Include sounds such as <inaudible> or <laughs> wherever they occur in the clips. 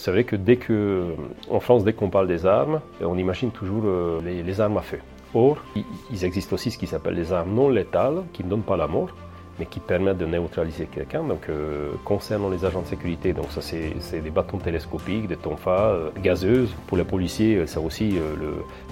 C'est vrai que dès que, en France, dès qu'on parle des armes, on imagine toujours euh, les, armes à feu. Or, il existe aussi ce qui s'appelle les armes non létales, qui ne donnent pas la mort, mais qui permettent de neutraliser quelqu'un. Donc, euh, concernant les agents de sécurité, donc ça c'est des bâtons télescopiques, des tonfas euh, gazeuses. Pour les policiers, c'est aussi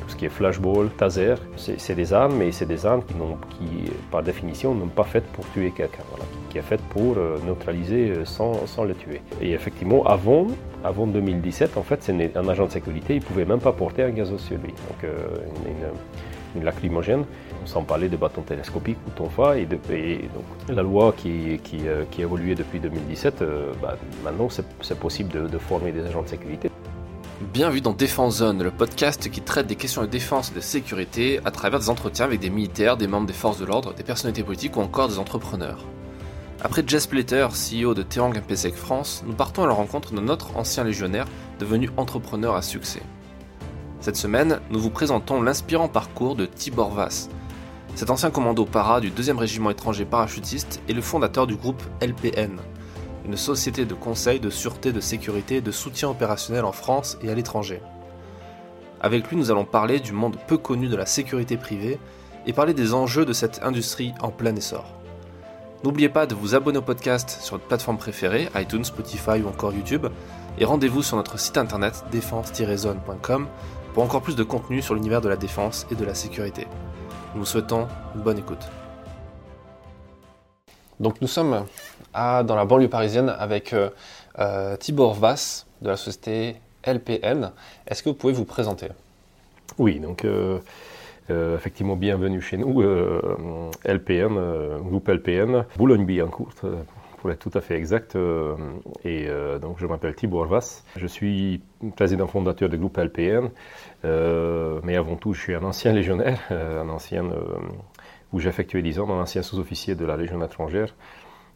tout ce qui est flashball, taser. C'est des armes, mais c'est des armes qui, qui, par définition, n'ont pas faites pour tuer quelqu'un, voilà, qui, est faite pour neutraliser sans, sans le tuer. Et effectivement, avant, avant 2017, en fait, un agent de sécurité, il ne pouvait même pas porter un lui. Donc, euh, une, lacrymogène, sans parler de bâtons télescopiques ou tonfa. Et, donc, la loi qui, euh, évolué depuis 2017, euh, bah, maintenant, c'est possible de, de former des agents de sécurité. Bienvenue dans Défense Zone, le podcast qui traite des questions de défense et de sécurité à travers des entretiens avec des militaires, des membres des forces de l'ordre, des personnalités politiques ou encore des entrepreneurs. Après Jess Plater, CEO de Terang MPSEC France, nous partons à la rencontre de notre ancien légionnaire devenu entrepreneur à succès. Cette semaine, nous vous présentons l'inspirant parcours de Tibor Vass. Cet ancien commando para du 2e régiment étranger parachutiste est le fondateur du groupe LPN, une société de conseil de sûreté, de sécurité et de soutien opérationnel en France et à l'étranger. Avec lui, nous allons parler du monde peu connu de la sécurité privée et parler des enjeux de cette industrie en plein essor. N'oubliez pas de vous abonner au podcast sur votre plateforme préférée, iTunes, Spotify ou encore YouTube, et rendez-vous sur notre site internet défense-zone.com pour encore plus de contenu sur l'univers de la défense et de la sécurité. Nous vous souhaitons une bonne écoute. Donc nous sommes dans la banlieue parisienne avec euh, euh, Tibor Vass de la société LPN. Est-ce que vous pouvez vous présenter? Oui, donc euh, effectivement, bienvenue chez nous, euh, LPN, euh, groupe LPN, Boulogne-Billancourt, pour être tout à fait exact. et donc, je m'appelle Thibaut Vass. Je suis président fondateur du groupe LPN, mais avant tout, je suis un ancien légionnaire, <laughs> un ancien où j'ai effectué 10 ans, un ancien sous-officier de la Légion étrangère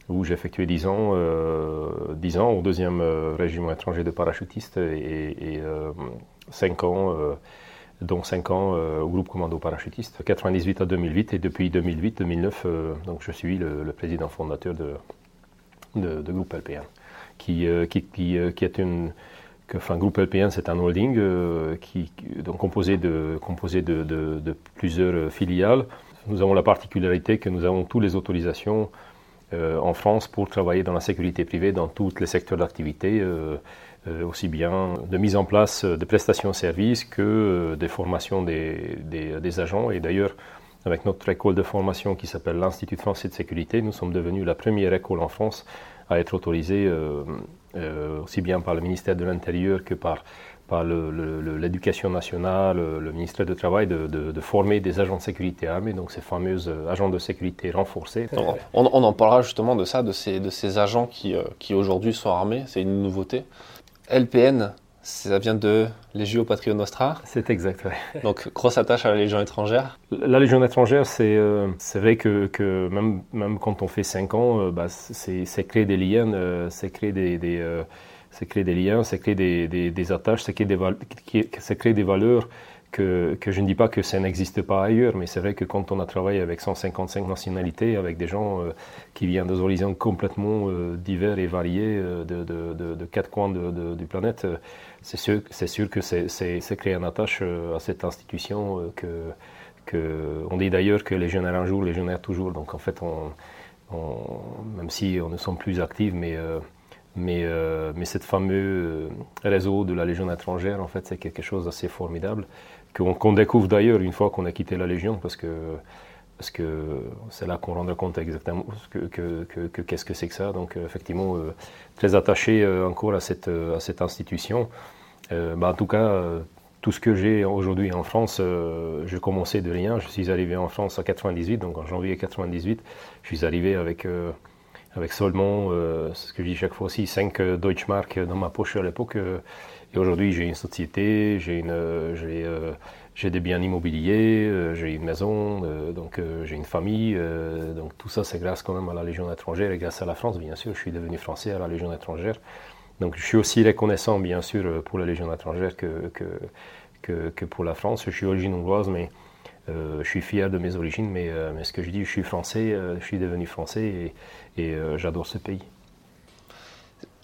où j'ai effectué 10 ans, 10 ans au deuxième régiment étranger de parachutistes et, et 5 ans dont 5 ans euh, au groupe commando parachutiste, 98 à 2008 et depuis 2008-2009, euh, donc je suis le, président fondateur de, de, groupe LPN, qui, euh, qui, qui, est une groupe LPN, c'est un holding qui, donc composé, de, composé de, de, plusieurs filiales. Nous avons la particularité que nous avons toutes les autorisations en France pour travailler dans la sécurité privée dans tous les secteurs d'activité. Euh, aussi bien de mise en place de prestations-services que euh, des formations des, des, agents. Et d'ailleurs, avec notre école de formation qui s'appelle l'Institut français de sécurité, nous sommes devenus la première école en France à être autorisée euh, aussi bien par le ministère de l'Intérieur que par, par l'éducation nationale, le, ministère du Travail, de, de, former des agents de sécurité armés, donc ces fameux agents de sécurité renforcés. On, on, en parlera justement de ça, de ces, de ces agents qui, qui aujourd'hui sont armés, c'est une nouveauté. LPN, ça vient de Legio Patrio Nostra. C'est exact, oui. Donc, grosse attache à la Légion étrangère. La Légion étrangère, c'est euh, vrai que, que, même, même quand on fait 5 ans, euh, bah, c'est créer des liens, euh, c'est créer des, des créer des liens, c'est créer des, des, des attaches, c'est créer, créer, des valeurs que, je ne dis pas que ça n'existe pas ailleurs, mais c'est vrai que quand on a travaillé avec 155 nationalités, avec des gens euh, qui viennent des horizons complètement euh, divers et variés euh, de, quatre coins du planète, c'est sûr, que c'est créer une attache à cette institution que, on dit d'ailleurs que les jeunes un jour, les jeunes toujours. Donc en fait, même si on ne sommes plus actifs, mais mais, mais cette fameux réseau de la Légion étrangère, en fait, c'est quelque chose d'assez formidable qu'on découvre d'ailleurs une fois qu'on a quitté la Légion, parce que parce que c'est là qu'on rendra compte exactement que, qu'est-ce que c'est que ça. Donc effectivement, euh, très attaché euh, encore à cette, à cette institution. Euh, bah, en tout cas, tout ce que j'ai aujourd'hui en France, je commençais de rien. Je suis arrivé en France en 98, donc en janvier 98, je suis arrivé avec, avec seulement, ce que je dis chaque fois aussi, 5 Deutschmark dans ma poche à l'époque. Et aujourd'hui, j'ai une société, j'ai une, j'ai, euh, j'ai des biens immobiliers, euh, j'ai une maison, euh, donc j'ai une famille. donc tout ça, c'est grâce quand même à la Légion étrangère et grâce à la France, bien sûr. Je suis devenu français à la Légion étrangère. Donc je suis aussi reconnaissant, bien sûr, pour la Légion étrangère que, que, que, pour la France. Je suis d'origine hongroise, mais je suis fier de mes origines. Mais, mais, ce que je dis, je suis français, je suis devenu français et, et j'adore ce pays.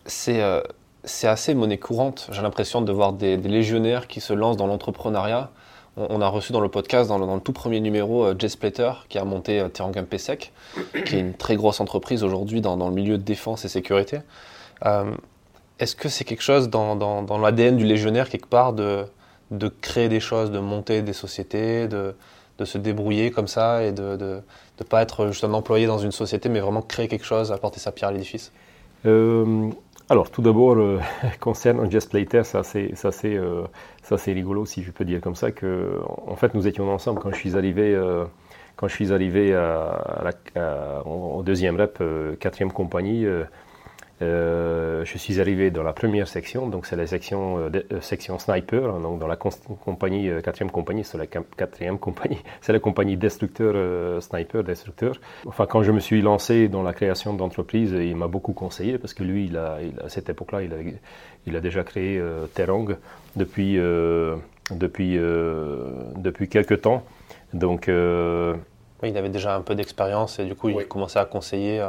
C'est c'est assez monnaie courante. J'ai l'impression de voir des, légionnaires qui se lancent dans l'entrepreneuriat. On, a reçu dans le podcast, dans le, tout premier numéro, euh, Jess Plater, qui a monté euh, PSEC, qui est une très grosse entreprise aujourd'hui dans, le milieu de défense et sécurité. Euh, est-ce que c'est quelque chose dans, l'ADN du légionnaire, quelque part, de, créer des choses, de monter des sociétés, de, de se débrouiller comme ça et de ne pas être juste un employé dans une société, mais vraiment créer quelque chose, apporter sa pierre à l'édifice? Euh, Alors, tout d'abord, euh, <laughs> concernant Just Plater, ça c'est ça c'est euh, ça c'est rigolo si je peux dire comme ça que en fait nous étions ensemble quand je suis arrivé euh, quand je suis arrivé au deuxième rep, quatrième compagnie. Euh, je suis arrivé dans la première section, donc c'est la section, euh, euh, section sniper, hein, donc dans la compagnie, quatrième compagnie, c'est la quatrième compagnie, <laughs> c'est la compagnie destructeur, sniper, destructeur. Enfin, quand je me suis lancé dans la création d'entreprise, il m'a beaucoup conseillé parce que lui, il a, à cette époque-là, il a, il a déjà créé Terang depuis, depuis, depuis quelques temps. Donc, oui, il avait déjà un peu d'expérience et du coup, il commençait à conseiller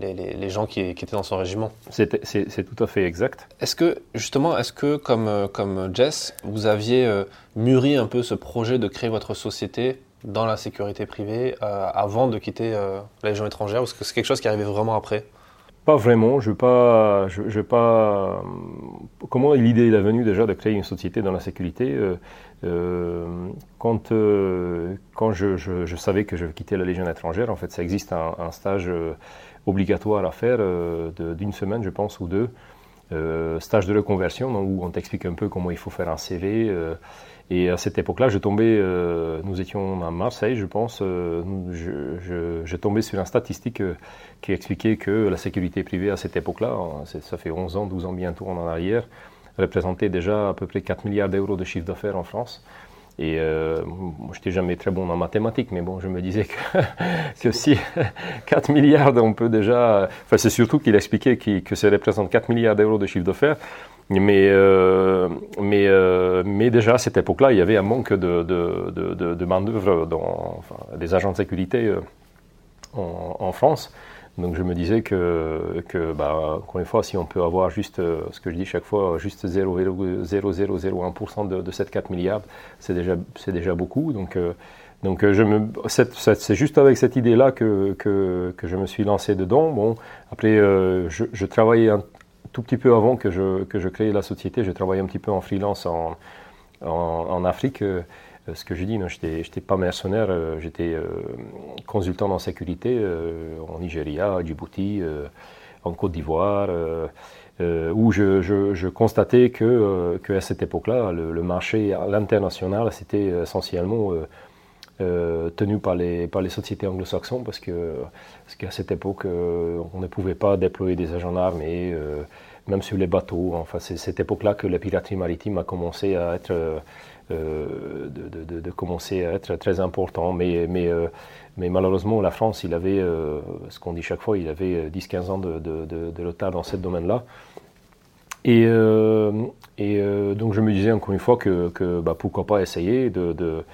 les, gens qui, étaient dans son régiment. C'est tout à fait exact. Est-ce que, justement, est-ce que, comme, euh, comme Jess, vous aviez euh, mûri un peu ce projet de créer votre société dans la sécurité privée euh, avant de quitter la Légion étrangère Ou est-ce que c'est quelque chose qui arrivait vraiment après? Pas vraiment, je pas, je, pas. Comment l'idée est venue déjà de créer une société dans la sécurité Quand, quand je, savais que je quittais la Légion étrangère, en fait, ça existe un, un stage obligatoire à faire euh, d'une semaine, je pense, ou deux. Euh, stage de reconversion, où on t'explique un peu comment il faut faire un CV. Euh, et à cette époque-là, je tombais, nous étions à Marseille, je pense, je, je, tombais sur une statistique qui expliquait que la sécurité privée à cette époque-là, hein, ça fait 11 ans, 12 ans bientôt en arrière, représentait déjà à peu près 4 milliards d'euros de chiffre d'affaires en France. Et euh, moi, je n'étais jamais très bon en mathématiques, mais bon, je me disais que, <laughs> que si <laughs> 4 milliards, on peut déjà. Enfin, c'est surtout qu'il expliquait que ça représente 4 milliards d'euros de chiffre d'affaires. Mais, euh, mais, euh, mais déjà à cette époque-là, il y avait un manque de, de, de, main-d'œuvre des agents de sécurité en France. Donc je me disais que, que bah, encore une fois, si on peut avoir juste, euh, ce que je dis chaque fois, juste 0,0001% de, de 7 4 milliards, c'est déjà, déjà beaucoup. Donc, euh, donc euh, je me, c'est, juste avec cette idée-là que, que, je me suis lancé dedans. Bon, après, je, travaillais un tout petit peu avant que je, que je crée la société, je travaillais un petit peu en freelance en, en Afrique. Euh, ce que je dis, je n'étais pas mercenaire, euh, j'étais euh, consultant en sécurité en Nigeria, à Djibouti, en Côte d'Ivoire, où je, constatais que, à cette époque-là, le, marché à l'international, c'était essentiellement tenu par les, par les sociétés anglo-saxons, parce que parce qu'à cette époque, on ne pouvait pas déployer des agents armés, même sur les bateaux. Enfin, c'est cette époque-là que la piraterie maritime a commencé à être euh, de, de, commencer à être très important. Mais, mais, euh, mais malheureusement, la France, il avait, euh, ce qu'on dit chaque fois, il avait 10-15 ans de, retard dans ce domaine-là. Et, et donc je me disais encore une fois que, que bah, pourquoi pas essayer de,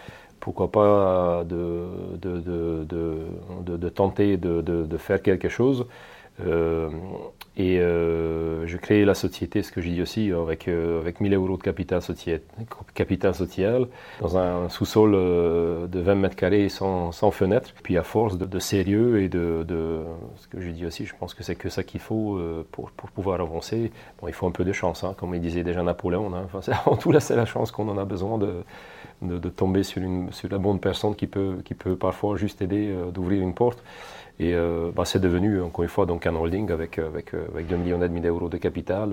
pourquoi pas de, de, de tenter de, faire quelque chose. Et euh, je crée la société, ce que j'ai dit aussi, avec, euh, avec 1000 euros de capital, social, dans un sous-sol euh, de 20 mètres carrés sans, fenêtre. Puis à force de, sérieux et de, ce que j'ai dit aussi, je pense que c'est que ça qu'il faut euh, pour, pouvoir avancer. Bon, il faut un peu de chance, hein, comme il disait déjà Napoléon. Hein. Enfin, en <laughs> tout là, c'est la chance qu'on en a besoin de, de, de, tomber sur, une, sur la bonne personne qui peut, qui peut parfois juste aider d'ouvrir une porte. Et euh, bah, c'est devenu, encore une fois, donc un holding avec, euh, avec, euh, avec 2 millions et demi d'euros de capital,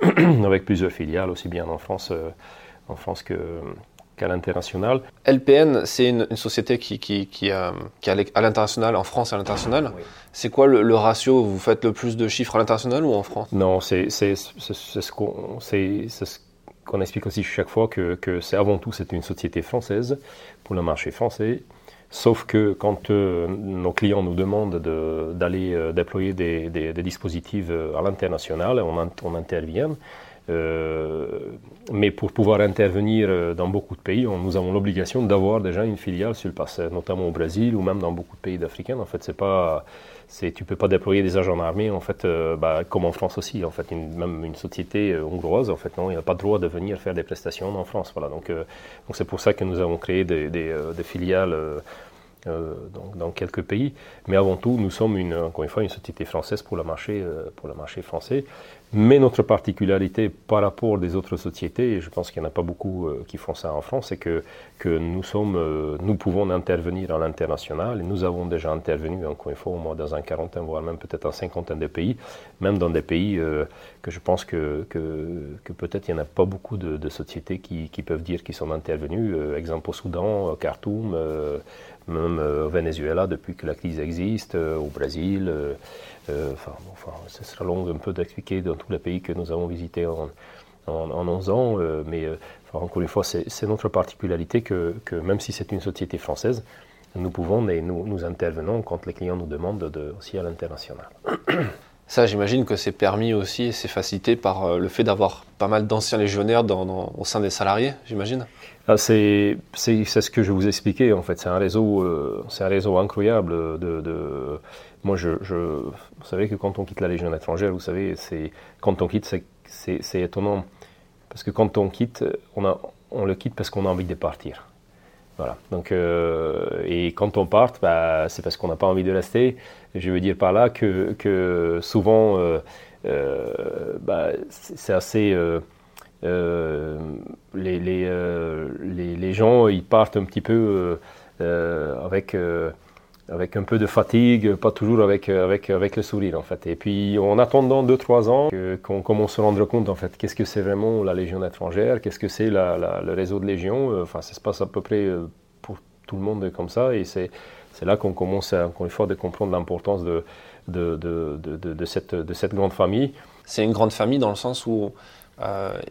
<clears throat> avec plusieurs filiales, aussi bien en France, en France que, qu'à l'international. LPN, c'est une, société qui, qui, qui, à l'international, en France et à l'international. C'est quoi le, ratio Vous faites le plus de chiffres à l'international ou en France? Non, c'est, c'est, ce qu'on, c'est, ce qu'on explique aussi chaque fois, que, que c'est avant tout c'est une société française pour le marché français. Sauf que quand euh, nos clients nous demandent d'aller euh, déployer des, dispositifs euh, à l'international, on, on, intervient. Mais pour pouvoir intervenir dans beaucoup de pays, nous avons l'obligation d'avoir déjà une filiale sur le passé, notamment au Brésil ou même dans beaucoup de pays d'Africains. En fait, c'est pas c'est tu peux pas déployer des agents armés en fait euh, bah, comme en France aussi en fait même une société euh, hongroise en fait non il n'a pas le droit de venir faire des prestations en France voilà. Donc euh, donc c'est pour ça que nous avons créé des, filiales dans quelques pays. Mais avant tout nous sommes une encore une fois une société française pour le marché pour le marché français mais notre particularité par rapport des autres sociétés, et je pense qu'il n'y en a pas beaucoup euh, qui font ça en France, c'est que, que nous, sommes, euh, nous pouvons intervenir à l'international, nous avons déjà intervenu, encore une fois, au moins dans un quarantaine, voire même peut-être un cinquantaine de pays, même dans des pays euh, que je pense que, que, peut-être il n'y en a pas beaucoup de, sociétés qui, qui, peuvent dire qu'ils sont intervenus. exemple au Soudan, Khartoum, même au Venezuela depuis que la crise existe, au Brésil. Euh, enfin, ce sera long un peu d'expliquer dans tous les pays que nous avons visités en, en, 11 ans, euh, mais euh, encore une fois, c'est notre particularité que, même si c'est une société française, nous pouvons et nous, intervenons quand les clients nous demandent de, aussi à l'international. <coughs> Ça, j'imagine que c'est permis aussi et c'est facilité par le fait d'avoir pas mal d'anciens légionnaires au sein des salariés, j'imagine? C'est ce que je vous expliquais, en fait. C'est un, réseau, c'est un réseau incroyable de, moi, je, vous savez que quand on quitte la Légion étrangère, vous savez, c'est quand on quitte, c'est étonnant. Parce que quand on quitte, on, a, on le quitte parce qu'on a envie de partir. Voilà. Donc, euh, et quand on part, bah, c'est parce qu'on n'a pas envie de rester. Je veux dire par là que, que souvent, euh, euh, bah, c'est assez. Les, les, les, gens, ils partent un petit peu avec avec un peu de fatigue, pas toujours avec, avec, avec le sourire en fait. Et puis en attendant 2-3 ans qu'on commence à se rendre compte en fait qu'est-ce que c'est vraiment la Légion étrangère, qu'est-ce que c'est le réseau de Légion, euh, enfin ça se passe à peu près euh, pour tout le monde comme ça et c'est, c'est là qu'on commence à, encore une fois de comprendre l'importance de, de, de, cette, de cette grande famille. C'est une grande famille dans le sens où euh,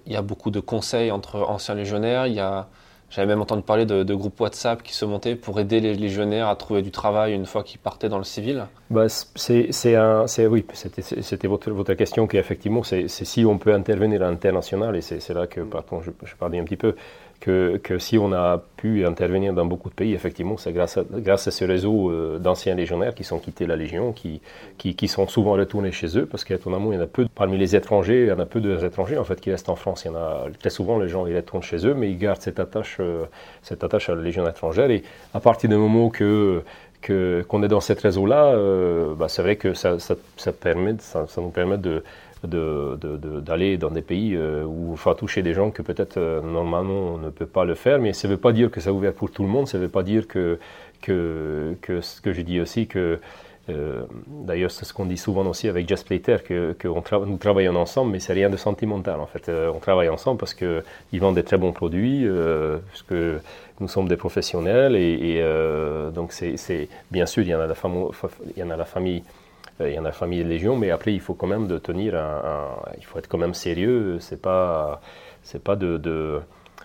il y a beaucoup de conseils entre anciens légionnaires, il y a j'avais même entendu parler de, groupes WhatsApp qui se montaient pour aider les légionnaires à trouver du travail une fois qu'ils partaient dans le civil. Bah, c'est un, oui, c'était votre, votre question qui effectivement, c'est si on peut intervenir à l'international et c'est là que, pardon, je, je parlais un petit peu que, que, si on a pu intervenir dans beaucoup de pays, effectivement, c'est grâce à, grâce à ce réseau euh, d'anciens légionnaires qui sont quittés la Légion, qui, qui, qui, sont souvent retournés chez eux, parce qu'étonnamment, il y en a peu, parmi les étrangers, il y en a peu d'étrangers en fait qui restent en France. Il y en a très souvent, les gens, ils retournent chez eux, mais ils gardent cette attache, euh, cette attache à la Légion étrangère. Et à partir du moment que qu'on est dans ce réseau-là, euh, bah, c'est vrai que ça, ça, ça nous permet d'aller de, dans des pays euh, où il faut toucher des gens que peut-être normalement on ne peut pas le faire, mais ça ne veut pas dire que ça est ouvert pour tout le monde, ça ne veut pas dire que, que, que ce que je dis aussi que euh, D'ailleurs, c'est ce qu'on dit souvent aussi avec Just Plater, que, que nous travaillons ensemble, mais c'est rien de sentimental en fait. on travaille ensemble parce qu'ils vendent des très bons produits, parce que nous sommes des professionnels, et, donc c'est bien sûr, il y en a la, il y en a la famille il y en a famille et Légion, mais après il faut quand même de tenir il faut être quand même sérieux. C'est pas, pas de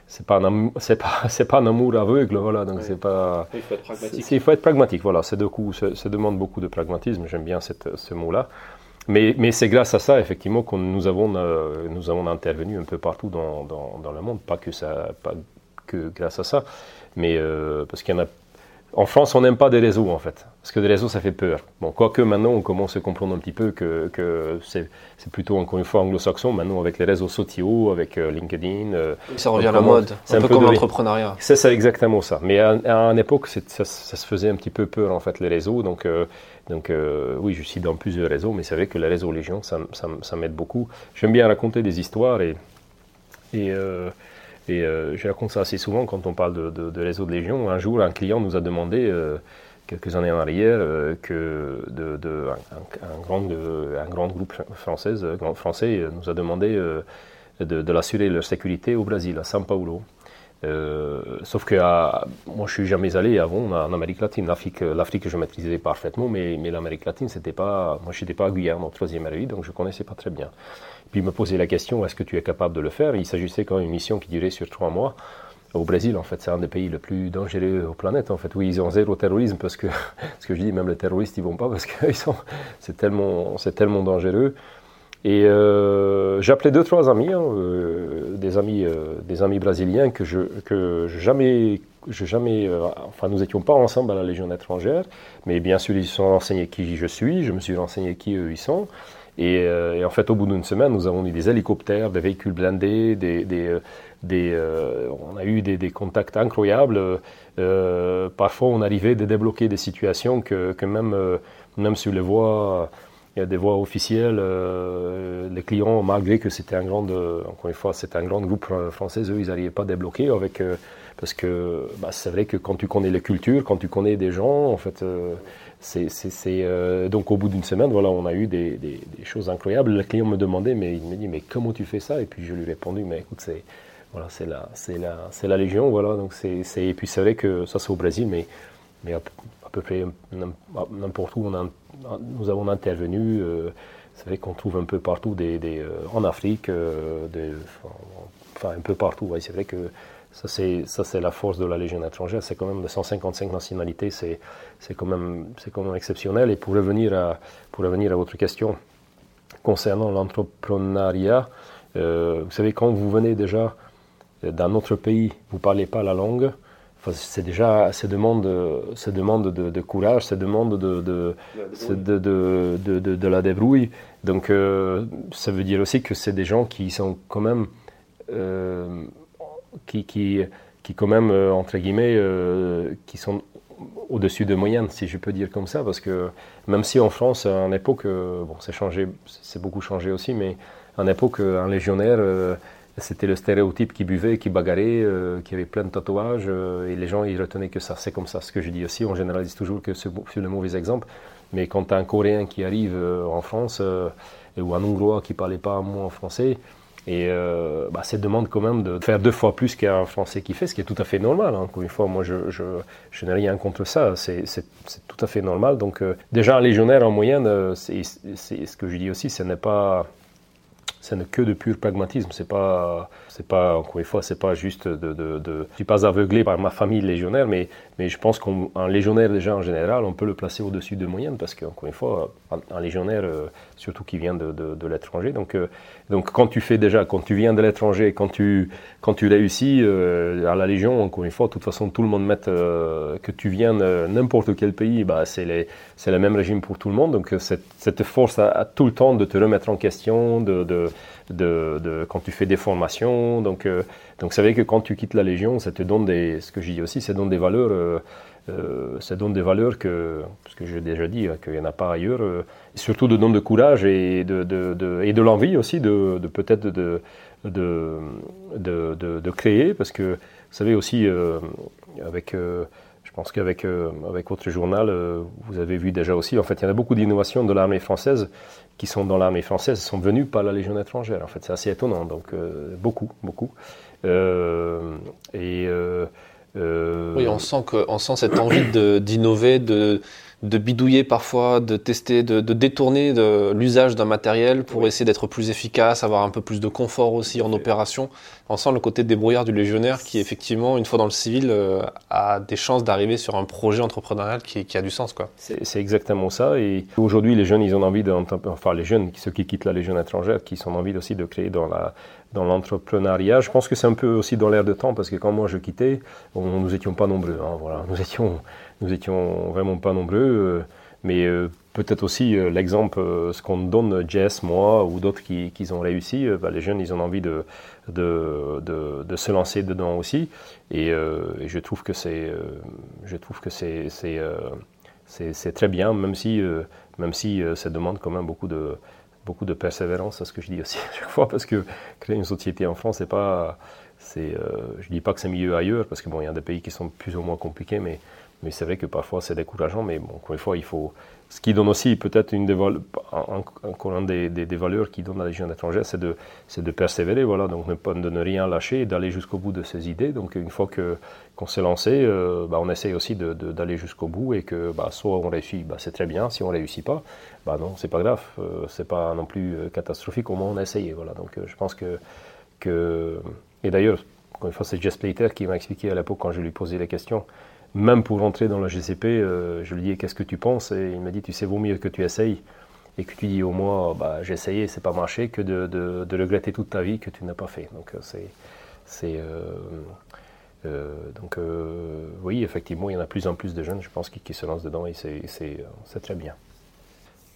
c'est pas un c'est pas <laughs> c'est pas un amour aveugle voilà donc c'est pas il faut être pragmatique. Il faut être pragmatique voilà. C'est de coup ça, demande beaucoup de pragmatisme j'aime bien cette, ce mot là mais, mais c'est grâce à ça effectivement que nous avons euh, nous avons intervenu un peu partout dans, dans, dans, le monde. Pas que ça pas que grâce à ça mais euh, parce qu'il y en a en France, on n'aime pas des réseaux, en fait. Parce que des réseaux, ça fait peur. Bon, quoique maintenant, on commence à comprendre un petit peu que, que c'est plutôt, encore une fois, anglo-saxon. Maintenant, avec les réseaux sociaux, avec euh, LinkedIn. Euh, ça revient à la mode. C'est un, peu, comme l'entrepreneuriat. C'est ça, exactement ça. Mais à, à une époque, ça, ça, se faisait un petit peu peur, en fait, les réseaux. Donc, euh, donc oui, je suis dans plusieurs réseaux, mais c'est vrai que les réseaux Légion, ça, ça, ça m'aide beaucoup. J'aime bien raconter des histoires et. et et euh, je raconte ça assez souvent quand on parle de, réseau de Légion. Un jour, un client nous a demandé, euh, quelques années en arrière, euh, que un, un, grand, un, grand, groupe français, français nous a demandé de, l'assurer leur sécurité au Brésil, à São Paulo. Euh, sauf que à, moi, je suis jamais allé avant en Amérique latine. L'Afrique, je maîtrisais parfaitement, mais, mais l'Amérique latine, c'était pas. Moi, je n'étais pas à Guyane en troisième RI, donc je connaissais pas très bien. Puis me posait la question est-ce que tu es capable de le faire? Il s'agissait quand même d'une mission qui durait sur trois mois. Au Brésil, en fait, c'est un des pays les plus dangereux aux planète. En fait, oui, ils ont zéro terrorisme parce que, <laughs> ce que je dis, même les terroristes, ils vont pas parce que <laughs> c'est tellement, c'est tellement dangereux. Et euh, j'appelais deux, trois amis, hein, euh, des amis, euh, des amis brésiliens que je, que jamais, je jamais, enfin nous étions pas ensemble à la Légion étrangère, mais bien sûr ils se sont renseignés qui je suis, je me suis renseigné qui eux ils sont. Et, en fait, au bout d'une semaine, nous avons eu des hélicoptères, des véhicules blindés, des, des, des on a eu des, contacts incroyables. parfois, on arrivait de débloquer des situations que, même, même sur les voies il y a des voix officielles. Euh, les clients, malgré que c'était un grand, encore une fois, c'était un grand groupe français, eux, ils n'arrivaient pas à débloquer avec, euh, parce que bah, c'est vrai que quand tu connais les cultures, quand tu connais des gens, en fait, euh, donc au bout d'une semaine, voilà, on a eu des, choses incroyables. Le client me demandait, mais il me dit, mais comment tu fais ça? Et puis je lui ai répondu, mais écoute, c'est voilà, c'est la, c'est la, c'est la Légion, voilà. Donc c'est, et puis c'est vrai que ça c'est au Brésil, mais mais à, peu près n'importe où on a nous avons intervenu. Euh, c'est vrai qu'on trouve un peu partout, des, euh, en Afrique, enfin un peu partout. c'est vrai que ça c'est, ça, c'est la force de la Légion étrangère. C'est quand même de 155 nationalités, c'est, c'est, quand, même, c'est quand même exceptionnel. Et pour revenir à, pour revenir à votre question concernant l'entrepreneuriat, vous savez, quand vous venez déjà d'un autre pays, vous ne parlez pas la langue, c'est déjà, ça demande, ça demande de, courage, ça demande de, de, de, de la débrouille. Donc, euh, ça veut dire aussi que c'est des gens qui sont quand même, euh, qui, qui, qui, quand même, euh, entre guillemets, qui sont au-dessus de moyenne, si je peux dire comme ça, parce que même si en France, à une époque, bon, c'est changé, c'est beaucoup changé aussi, mais à une époque, un légionnaire c'était le stéréotype qui buvait, qui bagarrait, euh, qui avait plein de tatouages, euh, et les gens ils retenaient que ça. C'est comme ça. Ce que je dis aussi, on généralise toujours que c'est le mauvais exemple. Mais quand un Coréen qui arrive euh, en France, ou un Hongrois qui parlait pas un mot en français, et bah, ça demande quand même de faire deux fois plus qu'un Français qui fait, ce qui est tout à fait normal. Hein. Encore une fois, moi, je, je, je n'ai rien contre ça. C'est tout à fait normal. Donc, déjà, un légionnaire en moyenne, c'est ce que je dis aussi, ce n'est pas ce n'est que de pur pragmatisme. C'est pas, c'est pas, encore une fois, c'est pas juste de, de, de, suis pas aveuglé par ma famille légionnaire, mais, mais je pense qu'un légionnaire, déjà en général, on peut le placer au-dessus de moyenne parce qu'encore une fois, un, légionnaire, euh, surtout qui vient de, de l'étranger. Donc, euh, donc, quand tu fais déjà, quand tu viens de l'étranger, quand tu, quand tu réussis euh, à la Légion, encore une fois, de toute façon, tout le monde met que tu viens de n'importe quel pays, bah, c'est, les, c'est le même régime pour tout le monde. Donc, cette, cette force à, tout le temps de te remettre en question, de, de quand tu fais des formations. Donc, euh, donc c'est vrai que quand tu quittes la Légion, ça te donne des, ce que je dis aussi, ça donne des valeurs, euh, euh, ça donne des valeurs que, parce que j'ai déjà dit hein, qu'il n'y en a pas ailleurs, surtout de donne de courage et de, de, et de l'envie aussi de, peut-être de, de, créer, parce que vous savez aussi, avec je pense qu'avec avec votre journal, vous avez vu déjà aussi, en fait, il y en a beaucoup d'innovations de l'armée française qui sont dans l'armée française sont venus par la Légion étrangère. En fait, c'est assez étonnant. Donc, euh, beaucoup, beaucoup. Euh, et euh, oui, on sent que, on sent cette envie d'innover, de, de bidouiller parfois, de tester, de, détourner de l'usage d'un matériel pour essayer d'être plus efficace, avoir un peu plus de confort aussi en opération. On sent le côté débrouillard du légionnaire qui, effectivement, une fois dans le civil, euh, a des chances d'arriver sur un projet entrepreneurial qui, a du sens. quoi. C'est exactement ça. Et aujourd'hui, les jeunes, ils ont envie de, enfin les jeunes, ceux qui quittent la Légion étrangère, qui ont envie aussi de créer dans la dans l'entrepreneuriat. Je pense que c'est un peu aussi dans l'air de temps parce que quand moi je quittais, on, nous étions pas nombreux. Hein, voilà, nous étions nous étions vraiment pas nombreux. Euh, mais euh, peut-être aussi euh, l'exemple, ce qu'on donne, Jess, moi ou d'autres qui, qui, ont réussi, bah, les jeunes, ils ont envie de, de, de, se lancer dedans aussi. Et, je trouve que c'est, je trouve que c'est, c'est, très bien, même si, même si ça demande quand même beaucoup de, beaucoup de persévérance, c'est ce que je dis aussi à chaque fois, parce que créer une société en France, c'est pas, c'est, je dis pas que c'est mieux ailleurs, parce que bon, il y a des pays qui sont plus ou moins compliqués, mais mais c'est vrai que parfois c'est décourageant, mais bon, encore une fois, il faut. Ce qui donne aussi peut-être une des, valeurs qui donne à la Légion étrangère, c'est de, persévérer, voilà, donc ne, de ne rien lâcher d'aller jusqu'au bout de ses idées. Donc une fois que, qu'on s'est lancé, euh, bah, on essaye aussi d'aller jusqu'au bout et que bah, soit on réussit, bah, c'est très bien, si on ne réussit pas, bah non, c'est pas grave, euh, c'est pas non plus euh, catastrophique, au moins on a essayé. Voilà. Donc je pense que. Et d'ailleurs, encore une fois, c'est Jess Plater qui m'a expliqué à l'époque quand je lui posais les questions même pour rentrer dans la GCP, euh, je lui dis qu'est-ce que tu penses? Et il m'a dit tu sais, vaut mieux que tu essayes et que tu dis au moins bah, j'ai essayé, c'est pas marché, que de, de, regretter toute ta vie que tu n'as pas fait. Donc c'est, c'est donc oui, effectivement, il y en a de plus en plus de jeunes, je pense, qui, se lancent dedans et c'est, très bien.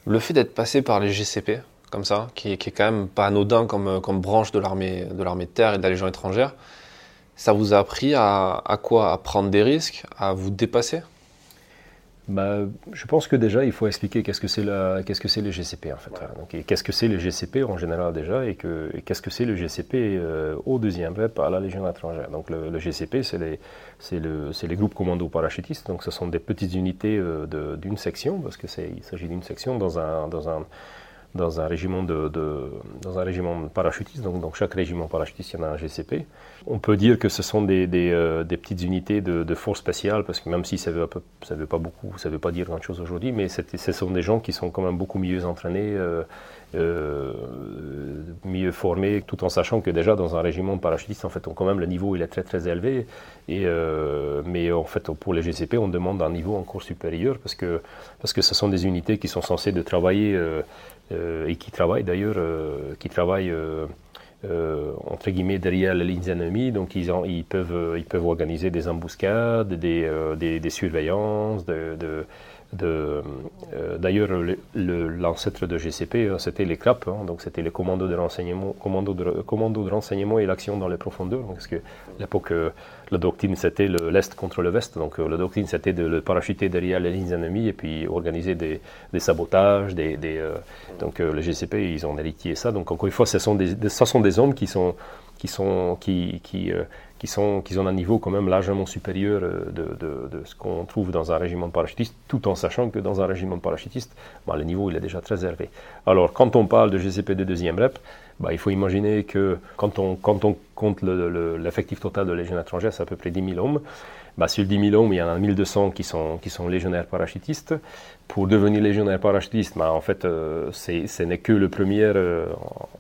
Le fait d'être passé par les GCP, comme ça, qui, qui est quand même pas anodin comme, comme branche de l'armée de l'armée de terre et de la Légion étrangère, ça vous a appris à, à quoi? À prendre des risques, à vous dépasser? Bah, je pense que déjà, il faut expliquer qu'est-ce que c'est qu'est-ce que c'est le GCP en fait. Donc, qu'est-ce que c'est le GCP en général déjà et que qu'est-ce que c'est le GCP euh, au deuxième rep à la Légion étrangère. Donc le, le GCP, c'est les, c'est le, les groupes commando parachutistes. Donc ce sont des petites unités euh, d'une section parce que c'est, il s'agit d'une section dans un, dans un dans un régiment de, dans un régiment parachutiste. Donc, dans chaque régiment parachutiste, il y en a un GCP. On peut dire que ce sont des, des, euh, petites unités de, de, force spéciale, parce que même si ça ne veut, veut pas beaucoup, ça veut pas dire grand chose aujourd'hui, mais ce sont des gens qui sont quand même beaucoup mieux entraînés. Euh, euh, mieux formés, tout en sachant que déjà dans un régiment de parachutistes, en fait, quand même le niveau il est très très élevé. Et, mais en fait, pour les GCP, on demande un niveau encore supérieur parce que parce que ce sont des unités qui sont censées de travailler et qui travaillent d'ailleurs, qui travaillent entre guillemets derrière les lignes ennemies, donc ils, ils, peuvent, ils peuvent organiser des embuscades, des, des, des surveillances, de, de, euh, d'ailleurs, l'ancêtre de GCP, euh, c'était les CRAP, hein, donc c'était les commandos de renseignement, commando de, commando de renseignement et l'action dans les profondeurs. parce que l'époque, euh, la doctrine c'était l'est contre le vest, donc la doctrine c'était de parachuter derrière les lignes ennemies et puis organiser des, des sabotages, donc le GCP ils ont hérité ça. Donc encore une fois, ce sont des, sont des hommes qui sont qui sont qui qui, sont, qui ont un niveau quand même largement supérieur euh, de, de, ce qu'on trouve dans un régiment de parachutistes, tout en sachant que dans un régiment de parachutistes, bah, le niveau il est déjà très élevé. Alors quand on parle de GCP de deuxième rep, bah, il faut imaginer que quand on, quand on compte l'effectif total de Légion étrangère, c'est à peu près 10 000 hommes. Bah, sur 10 000 hommes, il y en a 1200 qui sont, qui sont légionnaires parachutistes. Pour devenir légionnaire parachutiste, bah, en fait, euh, ce n'est que le premier, euh,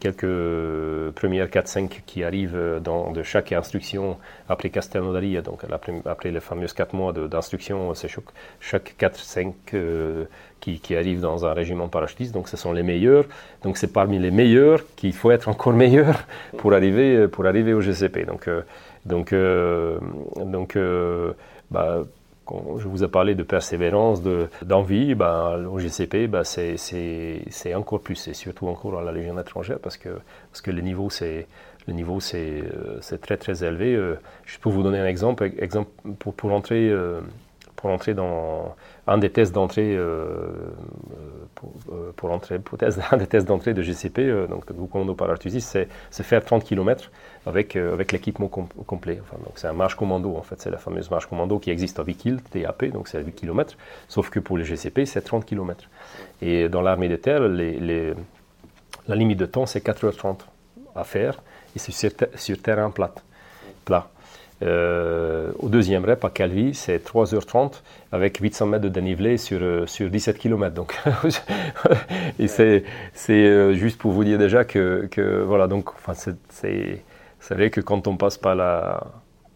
quelques premières 4-5 qui arrivent dans, de chaque instruction après Castelnaudary, donc après les fameux 4 mois d'instruction, c'est chaque 4-5 euh, qui, qui, arrivent dans un régiment parachutiste, donc ce sont les meilleurs. Donc c'est parmi les meilleurs qu'il faut être encore meilleur pour arriver, pour arriver au GCP. Donc, donc, euh, donc euh, bah, je vous ai parlé de persévérance, d'envie, bah, au GCP, bah, c'est encore plus, et surtout encore à la Légion étrangère, parce que, parce que le niveau, c'est le niveau c'est très très élevé. Euh, je peux vous donner un exemple, exemple pour, pour entrer pour entrer dans un des tests d'entrée pour, pour entrer pour <laughs> un des tests d'entrée de GCP donc de commando parachutiste c'est faire 30 km avec, euh, avec l'équipement complet. Donc c'est un marche commando, en fait, c'est la fameuse marche commando qui existe à 8 km, TAP, donc c'est à 8 km, sauf que pour les GCP, c'est 30 km. Et dans l'armée de terre, la limite de temps, c'est 4h30 à faire, et c'est sur, terrain plat. plat. Euh, au deuxième rep à Calvi, c'est 3h30 avec 800 mètres de dénivelé sur, euh, sur 17 km. Donc, <laughs> c'est juste pour vous dire déjà que, que voilà, donc, enfin, c'est, c'est vrai que quand on passe par, la,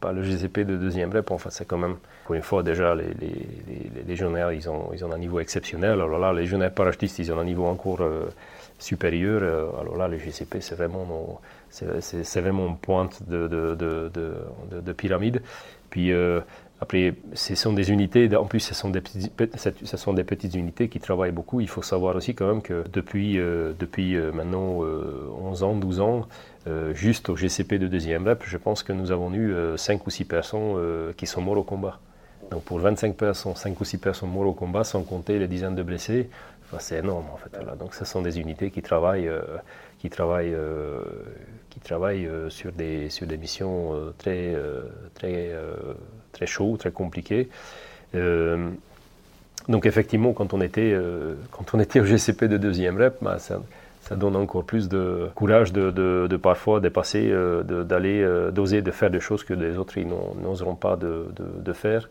par le GCP de deuxième rep, enfin, c'est quand même, pour une fois déjà, les, les, les légionnaires, ils ont, ils ont un niveau exceptionnel. Alors là, les légionnaires parachutistes, ils ont un niveau encore euh, supérieur. Euh, alors là, le GCP, c'est vraiment, c'est, vraiment une pointe de, de, de, de pyramide. Puis euh, après, ce sont des unités, en plus ce sont des, petites, ce sont des petites unités qui travaillent beaucoup. Il faut savoir aussi quand même que depuis, depuis maintenant 11 euh, ans, 12 ans, juste au GCP de deuxième rep, je pense que nous avons eu 5 ou 6 personnes qui sont morts au combat. Donc pour 25 personnes, 5 ou 6 personnes mortes au combat, sans compter les dizaines de blessés, c'est énorme en fait. Donc ce sont des unités qui travaillent, qui travaillent, qui travaillent sur, des, missions très, très très chaud, très compliqué. Euh, donc effectivement, quand on était, euh, quand on était au GCP de deuxième rep, bah, donne encore plus de courage de, de, parfois dépasser, euh, d'aller, d'oser de faire des choses que les autres n'oseront pas de, faire.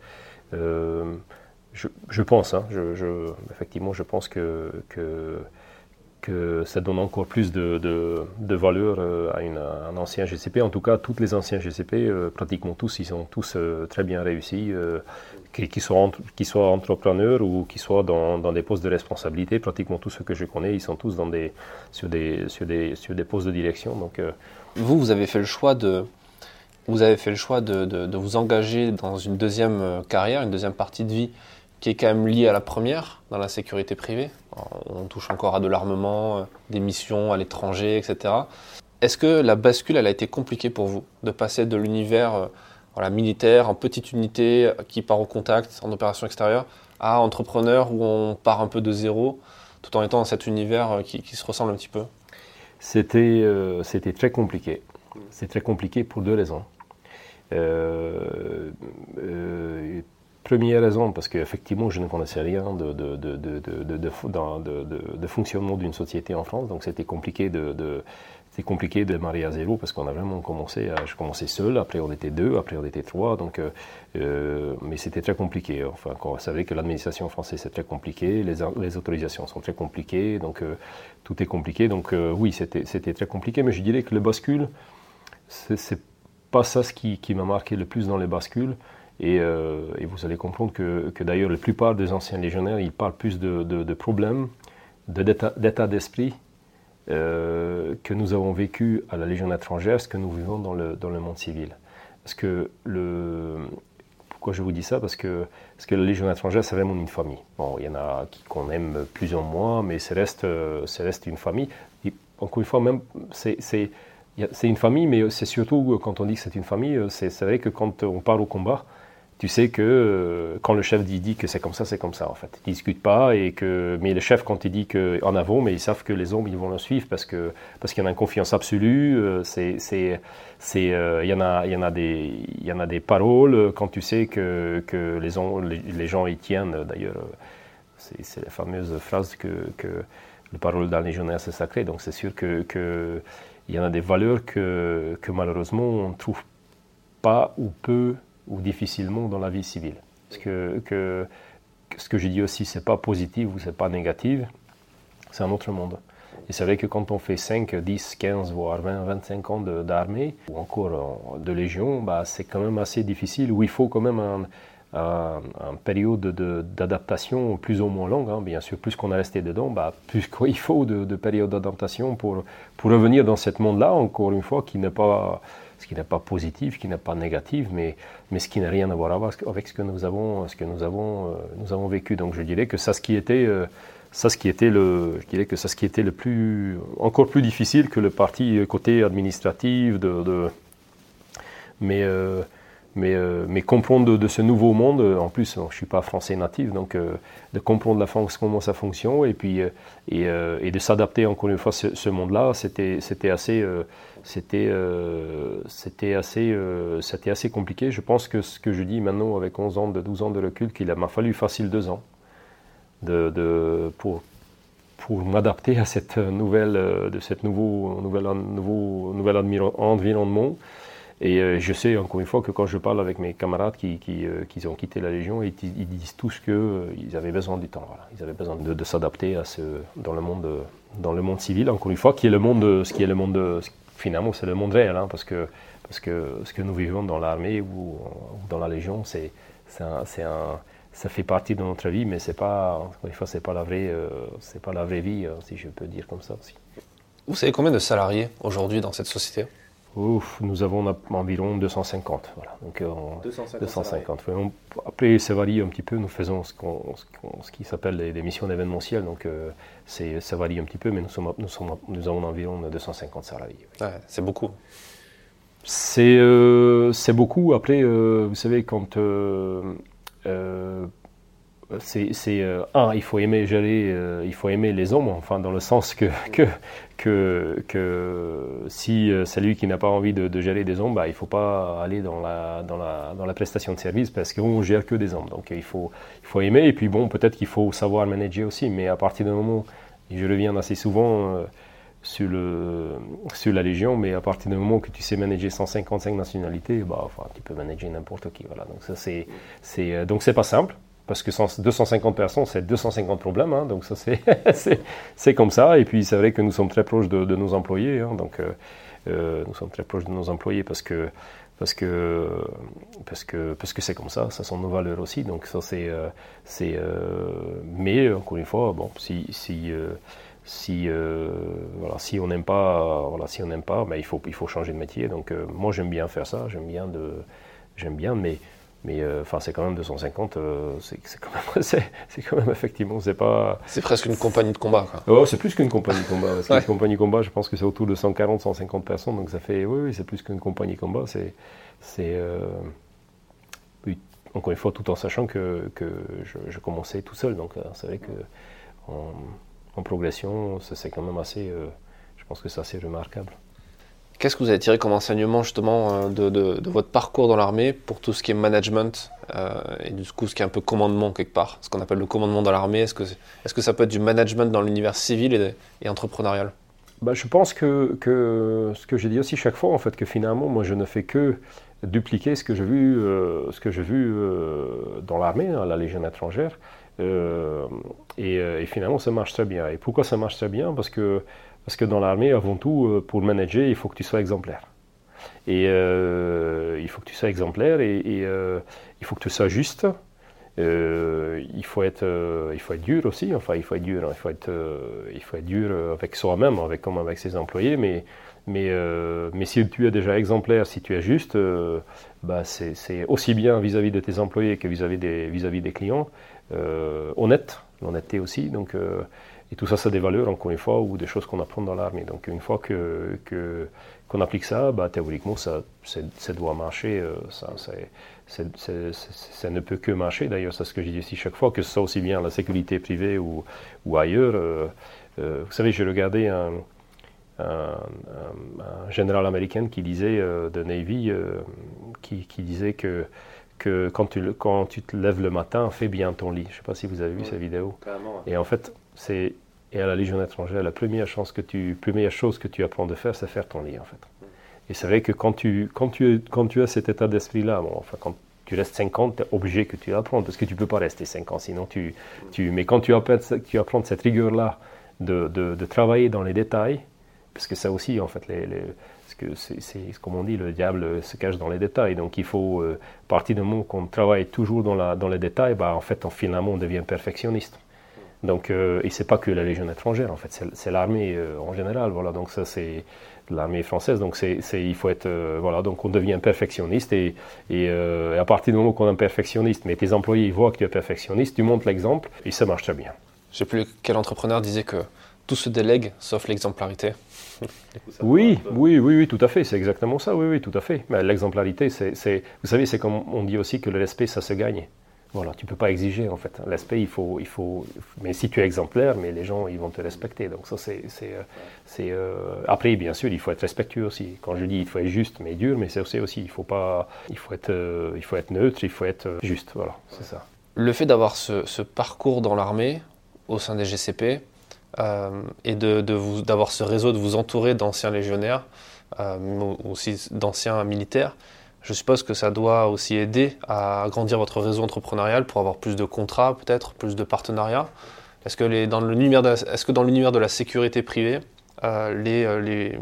Je, je, pense, hein, je, effectivement, je pense que que ça donne encore plus de, de, valeur à, un ancien GCP. En tout cas, tous les anciens GCP, pratiquement tous, ils sont tous très bien réussis, qu'ils soient, soient, entrepreneurs ou qu'ils soient dans, dans, des postes de responsabilité. Pratiquement tous ceux que je connais, ils sont tous dans des, sur, des, sur, des, sur des postes de direction. Donc, vous, vous avez fait le choix de, vous avez fait le choix de, de, vous engager dans une deuxième euh, carrière, une deuxième partie de vie qui est quand même liée à la première, dans la sécurité privée. On touche encore à de l'armement, euh, des missions à l'étranger, etc. Est-ce que la bascule, elle a été compliquée pour vous de passer de l'univers euh, militaire, en petite unité qui part au contact, en opération extérieure, à entrepreneur où on part un peu de zéro, tout en étant dans cet univers qui, se ressemble un petit peu? C'était très compliqué. C'est très compliqué pour deux raisons. Euh, euh, première raison, parce qu'effectivement, je ne connaissais rien de, de, de, de fonctionnement d'une société en France, donc c'était compliqué de, c'est compliqué de démarrer à zéro parce qu'on a vraiment commencé, je commençais seul, après on était deux, après on était trois, donc, euh, mais c'était très compliqué. Enfin, on savait que l'administration française c'est très compliqué, les, les, autorisations sont très compliquées, donc tout est compliqué. Donc oui, c'était très compliqué, mais je dirais que le bascule, c'est pas ça ce qui, m'a marqué le plus dans les bascules. Euh, et, vous allez comprendre que, que d'ailleurs la plupart des anciens légionnaires, ils parlent plus de, de, problèmes, d'état d'esprit euh, que nous avons vécu à la Légion étrangère, ce que nous vivons dans le, dans le monde civil. Parce que le, pourquoi je vous dis ça? Parce que, parce que la Légion étrangère, c'est vraiment une famille. Bon, il y en a qu'on aime plus ou moins, mais ça reste, ça reste une famille. Encore une fois, même, c'est une famille, mais c'est surtout quand on dit que c'est une famille, c'est vrai que quand on part au combat, tu sais que euh, quand le chef dit, que c'est comme ça, c'est comme ça en fait. Ils discutent pas et que, mais le chef quand il dit qu'en avant, mais ils savent que les hommes ils vont le suivre parce que parce qu'il y en a une confiance absolue. Euh, c'est c'est c'est euh, il y en a il y en a des il y en a des paroles quand tu sais que que les les, gens y tiennent. D'ailleurs, c'est la fameuse phrase que que le parole d'un légionnaire c'est sacré. Donc c'est sûr que que il y en a des valeurs que, que malheureusement on ne trouve pas ou peu ou difficilement dans la vie civile. Parce que, que ce que j'ai dit aussi, c'est pas positif ou c'est pas négatif, c'est un autre monde. Et c'est vrai que quand on fait 5, 10, 15, voire 20, 25 ans d'armée, ou encore de légion, bah, c'est quand même assez difficile, où il faut quand même un, une période d'adaptation plus ou moins longue. Hein. Bien sûr, plus qu'on est resté dedans, bah, plus qu'il faut de, de période d'adaptation pour, pour revenir dans ce monde-là, encore une fois, qui n'est pas, ce qui n'est pas positif, qui n'est pas négatif, mais, mais ce qui n'a rien à voir avec ce que nous avons, ce que nous avons, euh, nous avons vécu. Donc je dirais que ça, ce qui était, euh, ça, ce qui était le, que ça, ce qui était le plus, encore plus difficile que le parti côté administratif de, de mais euh, mais, euh, comprendre de, ce nouveau monde, euh, en plus, je ne suis pas français natif, donc euh, de comprendre la France, comment ça fonctionne, et puis et, de s'adapter encore une fois à ce, monde-là, c'était assez, c'était c'était assez, c'était assez compliqué. Je pense que ce que je dis maintenant, avec 11 ans, de 12 ans de recul, qu'il m'a fallu facile deux ans de, de pour, pour m'adapter à cette nouvelle, de cette nouveau, nouvelle, nouveau, nouvel environnement. Et euh, je sais encore une fois que quand je parle avec mes camarades qui, qui, euh, qui ont quitté la Légion, ils, ils disent tous qu'ils euh, avaient besoin du temps. Ils avaient besoin de, s'adapter à ce, dans, le monde, dans le monde civil, encore une fois, qui est le monde, ce qui est le monde, finalement, c'est le monde réel, hein, parce, que, parce que ce que nous vivons dans l'armée ou, dans la Légion, c'est, un, ça fait partie de notre vie, mais c'est pas, c'est pas la vraie, c'est pas la vraie vie, si je peux dire comme ça aussi. Vous savez combien de salariés aujourd'hui dans cette société? Ouf, nous avons environ 250. Voilà. Donc, 250. Euh, après, ça varie un petit peu. Nous faisons ce, ce, qui s'appelle des, missions événementielles. Donc, euh, ça varie un petit peu, mais nous, sommes, nous, sommes, nous avons environ 250 salariés. c'est beaucoup. Euh, c'est beaucoup. Après, vous savez, quand c'est euh, un, il faut aimer euh, il faut aimer les hommes, enfin dans le sens que que que, que si euh, c'est lui qui n'a pas envie de, gérer des hommes, bah, il faut pas aller dans la dans la dans la prestation de service parce qu'on gère que des hommes. Donc il faut il faut aimer et puis bon peut-être qu'il faut savoir manager aussi, mais à partir du moment, je reviens assez souvent sur, le, sur la Légion, mais à partir du moment que tu sais manager 155 nationalités, bah, enfin, tu peux manager n'importe qui. Voilà. Donc, ça, c'est, c'est, donc c'est pas simple parce que 250 personnes, c'est 250 problèmes, hein, donc ça <laughs> c'est comme ça. Et puis c'est vrai que nous sommes très proches de, nos employés, hein, donc nous sommes très proches de nos employés parce que parce que parce que parce que c'est comme ça, ça sont nos valeurs aussi. Donc ça c'est c'est mais encore une fois bon si si si voilà si on n'aime pas voilà si on n'aime pas ben, il faut il faut changer de métier. Donc moi j'aime bien faire ça, j'aime bien de j'aime bien mais mais euh, enfin, c'est quand même 250, euh, c'est quand, même, <laughs> c'est quand même effectivement, c'est pas. C'est presque une compagnie de combat, quoi. Oh, c'est plus qu'une compagnie de combat. Parce Une compagnie de combat, je pense que c'est autour de 140, 150 personnes, donc ça fait, oui, oui c'est plus qu'une compagnie de combat. C'est, c'est, euh, encore une fois, tout en sachant que, que je, commençais tout seul, donc c'est vrai que en, en progression, c'est quand même assez, je pense que c'est assez remarquable. Qu'est-ce que vous avez tiré comme enseignement justement euh, de, votre parcours dans l'armée pour tout ce qui est management euh, et du coup ce qui est un peu commandement quelque part Ce qu'on appelle le commandement dans l'armée, est-ce que, est, que ça peut être du management dans l'univers civil et, entrepreneurial? Bah, Je pense que, ce que j'ai dit aussi chaque fois, en fait, que finalement, moi je ne fais que dupliquer ce que j'ai vu, euh, ce que j'ai vu dans l'armée, à la Légion étrangère. Et, finalement, ça marche très bien. Et pourquoi ça marche très bien? Parce que parce que dans l'armée, avant tout, euh, pour manager, il faut que tu sois exemplaire. Et euh, il faut que tu sois exemplaire et, euh, il faut que tu sois juste. il, faut être, il faut être dur aussi, enfin il faut être dur, hein. il, faut être, il faut être dur avec soi-même, avec, comme avec ses employés, mais, mais, mais si tu es déjà exemplaire, si tu es juste, bah c'est aussi bien vis-à-vis de tes employés que vis-à-vis des, des clients, honnête, l'honnêteté aussi. Donc, et tout ça, c'est des valeurs, encore une fois, ou des choses qu'on apprend dans l'armée. Donc une fois que, qu'on applique ça, bah, théoriquement, ça, ça doit marcher. Euh, ça, ça ne peut que marcher. D'ailleurs, c'est ce que j'ai dit ici chaque fois, que ce soit aussi bien la sécurité privée ou, ou ailleurs. Euh, euh, vous savez, j'ai regardé un, un, général américain qui disait, de Navy, qui, qui, disait que que quand tu, quand tu te lèves le matin, fais bien ton lit. Je ne sais pas si vous avez vu cette vidéo. Et en fait, c'est et à la Légion étrangère, la première, que tu, première chose que tu apprends de faire, c'est faire ton lit, en fait. Et c'est vrai que quand tu, quand tu, quand tu as cet état d'esprit-là, bon, enfin, quand tu restes 5 ans, tu es obligé que tu apprends, parce que tu ne peux pas rester 5 ans, sinon tu... tu mais quand tu apprends, tu apprends cette rigueur-là de, de, de, travailler dans les détails, parce que ça aussi, en fait, les, les c'est comme on dit, le diable se cache dans les détails. Donc il faut, euh, partir du moment qu'on travaille toujours dans, la, dans les détails, bah, en fait, finalement, on devient perfectionniste. Donc, euh, et c'est pas que la Légion étrangère, en fait, c'est l'armée euh, en général. Voilà, donc ça c'est l'armée française. Donc c'est, il faut être, euh, voilà, donc on devient perfectionniste et, et, euh, à partir du moment qu'on est perfectionniste, mais tes employés voient que tu es perfectionniste, tu montres l'exemple et ça marche très bien. Je sais plus quel entrepreneur disait que tout se délègue sauf l'exemplarité. oui, oui, oui, oui, tout à fait, c'est exactement ça, oui, oui, tout à fait. Mais l'exemplarité, c'est, vous savez, c'est comme on dit aussi que le respect, ça se gagne. Voilà, tu peux pas exiger en fait. L'aspect, il faut, il faut. Mais si tu es exemplaire, mais les gens, ils vont te respecter. Donc ça, c'est, c'est. Euh, après, bien sûr, il faut être respectueux aussi. Quand je dis, il faut être juste, mais dur, mais c'est aussi, il faut pas, il faut être, euh, il faut être neutre, il faut être euh, juste. Voilà, c'est ça. Le fait d'avoir ce, parcours dans l'armée au sein des GCP et de vous, d'avoir ce réseau, de vous entourer d'anciens légionnaires, aussi d'anciens militaires je suppose que ça doit aussi aider à agrandir votre réseau entrepreneurial pour avoir plus de contrats, peut-être plus de partenariats. Est-ce que, dans l'univers de, est que dans l'univers de la sécurité privée, euh, les, euh, les,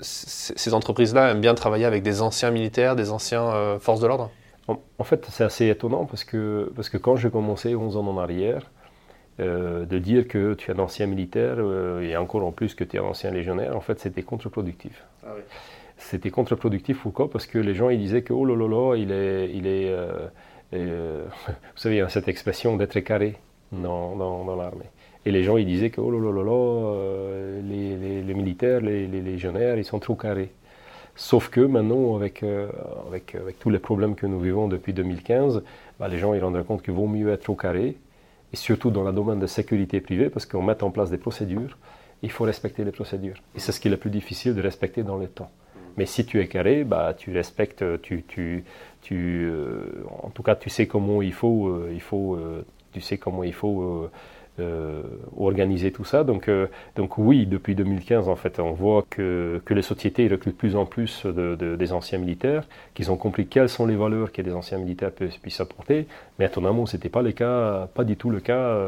ces entreprises-là aiment bien travailler avec des anciens militaires, des anciens euh, forces de l'ordre? En, fait, c'est assez étonnant parce que, parce que quand j'ai commencé 11 ans en arrière, de dire que tu es un ancien militaire et encore en plus que tu es un ancien légionnaire, en fait, c'était contre-productif. Ah oui c'était contre-productif pourquoi Parce que les gens ils disaient que oh là là là, il est, il est euh, euh, <laughs> vous savez, il y a cette expression d'être carré dans, dans, l'armée. Et les gens ils disaient que oh là là là, euh, les, militaires, les, légionnaires, ils sont trop carrés. Sauf que maintenant, avec, avec, avec, tous les problèmes que nous vivons depuis 2015, bah, les gens ils rendent compte qu'il vaut mieux être trop carré, et surtout dans le domaine de sécurité privée, parce qu'on met en place des procédures, il faut respecter les procédures. Et c'est ce qui est le plus difficile de respecter dans le temps. Mais si tu es carré, bah, tu respectes, tu, tu, tu euh, en tout cas, tu sais comment il faut, euh, il faut euh, tu sais comment il faut organiser tout ça. Donc, donc oui, depuis 2015, en fait, on voit que, que les sociétés recrutent de plus en plus de, des anciens militaires, qu'ils ont compris quelles sont les valeurs que les anciens militaires puissent apporter. Mais étonnamment, ce n'était pas le cas, pas du tout le cas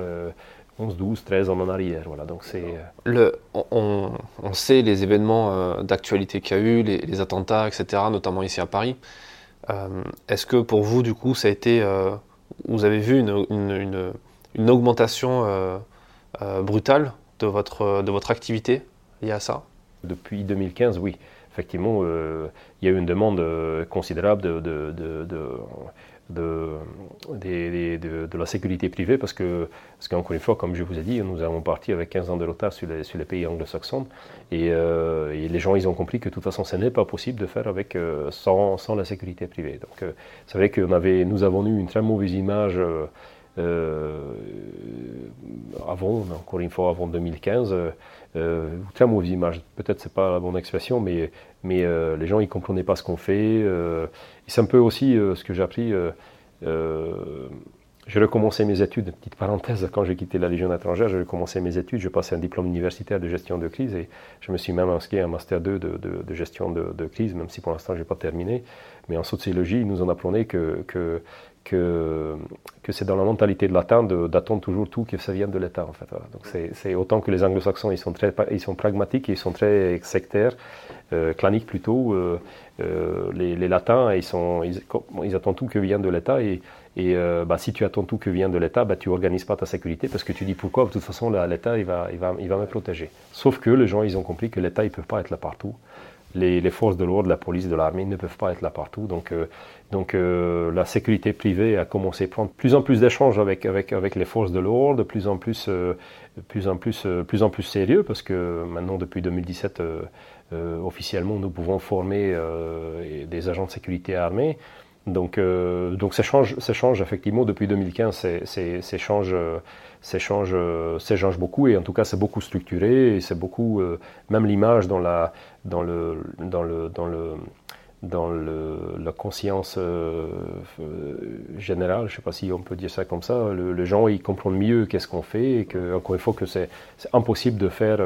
11, 12, 13 ans en arrière. Voilà, donc c'est... Euh, le, on, on, sait les événements euh, d'actualité qu'il y a eu, les, attentats, etc., notamment ici à Paris. Euh, est-ce que pour vous, du coup, ça a été... vous avez vu une, une, une, augmentation brutale de votre, de votre activité liée à ça? Depuis 2015, oui. Effectivement, il y a eu une demande considérable de, de, de de, de, la sécurité privée parce que, parce qu'encore une fois, comme je vous ai dit, nous avons parti avec 15 ans de retard sur les, sur les pays anglo-saxons. Et, euh, et, les gens ils ont compris que de toute façon ce n'est pas possible de faire avec, euh, sans, sans, la sécurité privée. Donc euh, c'est vrai que nous avons eu une très mauvaise image avant, encore une fois avant 2015, très mauvaise image, peut-être c'est pas la bonne expression, mais, mais les gens ils comprenaient pas ce qu'on fait c'est un peu aussi euh, ce que j'ai appris. Euh, euh, j'ai recommencé mes études, petite parenthèse, quand j'ai quitté la Légion étrangère, j'ai recommencé mes études, j'ai passé un diplôme universitaire de gestion de crise et je me suis même inscrit à un Master 2 de, gestion de, crise, même si pour l'instant je n'ai pas terminé. Mais en sociologie, ils nous appris que, que, que, que c'est dans la mentalité de latin d'attendre toujours tout que ça vienne de l'État. En fait. Donc c'est autant que les anglo-saxons, ils sont, très, ils sont pragmatiques, ils sont très sectaires, euh, claniques plutôt. Euh, euh, les, latins, ils, attendent tout que vient de l'État et, bah, si tu attends tout que vient de l'État, bah, tu organises pas ta sécurité parce que tu dis pourquoi, de toute façon l'État il va, il, va, il va me protéger. Sauf que les gens ils ont compris que l'État ne peut pas être là partout. Les, forces de l'ordre, la police, de l'armée ne peuvent pas être là partout. Donc, donc la sécurité privée a commencé à prendre plus en plus d'échanges avec, avec, avec les forces de l'ordre, de plus en plus, plus, en plus, plus en plus sérieux parce que maintenant depuis 2017 euh, officiellement, nous pouvons former euh, des agents de sécurité armés. Donc, euh, donc ça, change, ça change effectivement depuis 2015, ça change, change, change beaucoup et en tout cas c'est beaucoup structuré c'est beaucoup, même l'image dans, la, dans, le, dans, le, dans, le, dans le, la conscience générale, je ne sais pas si on peut dire ça comme ça, le, les gens ils comprennent mieux qu'est-ce qu'on fait et que, encore une fois que c'est impossible de faire,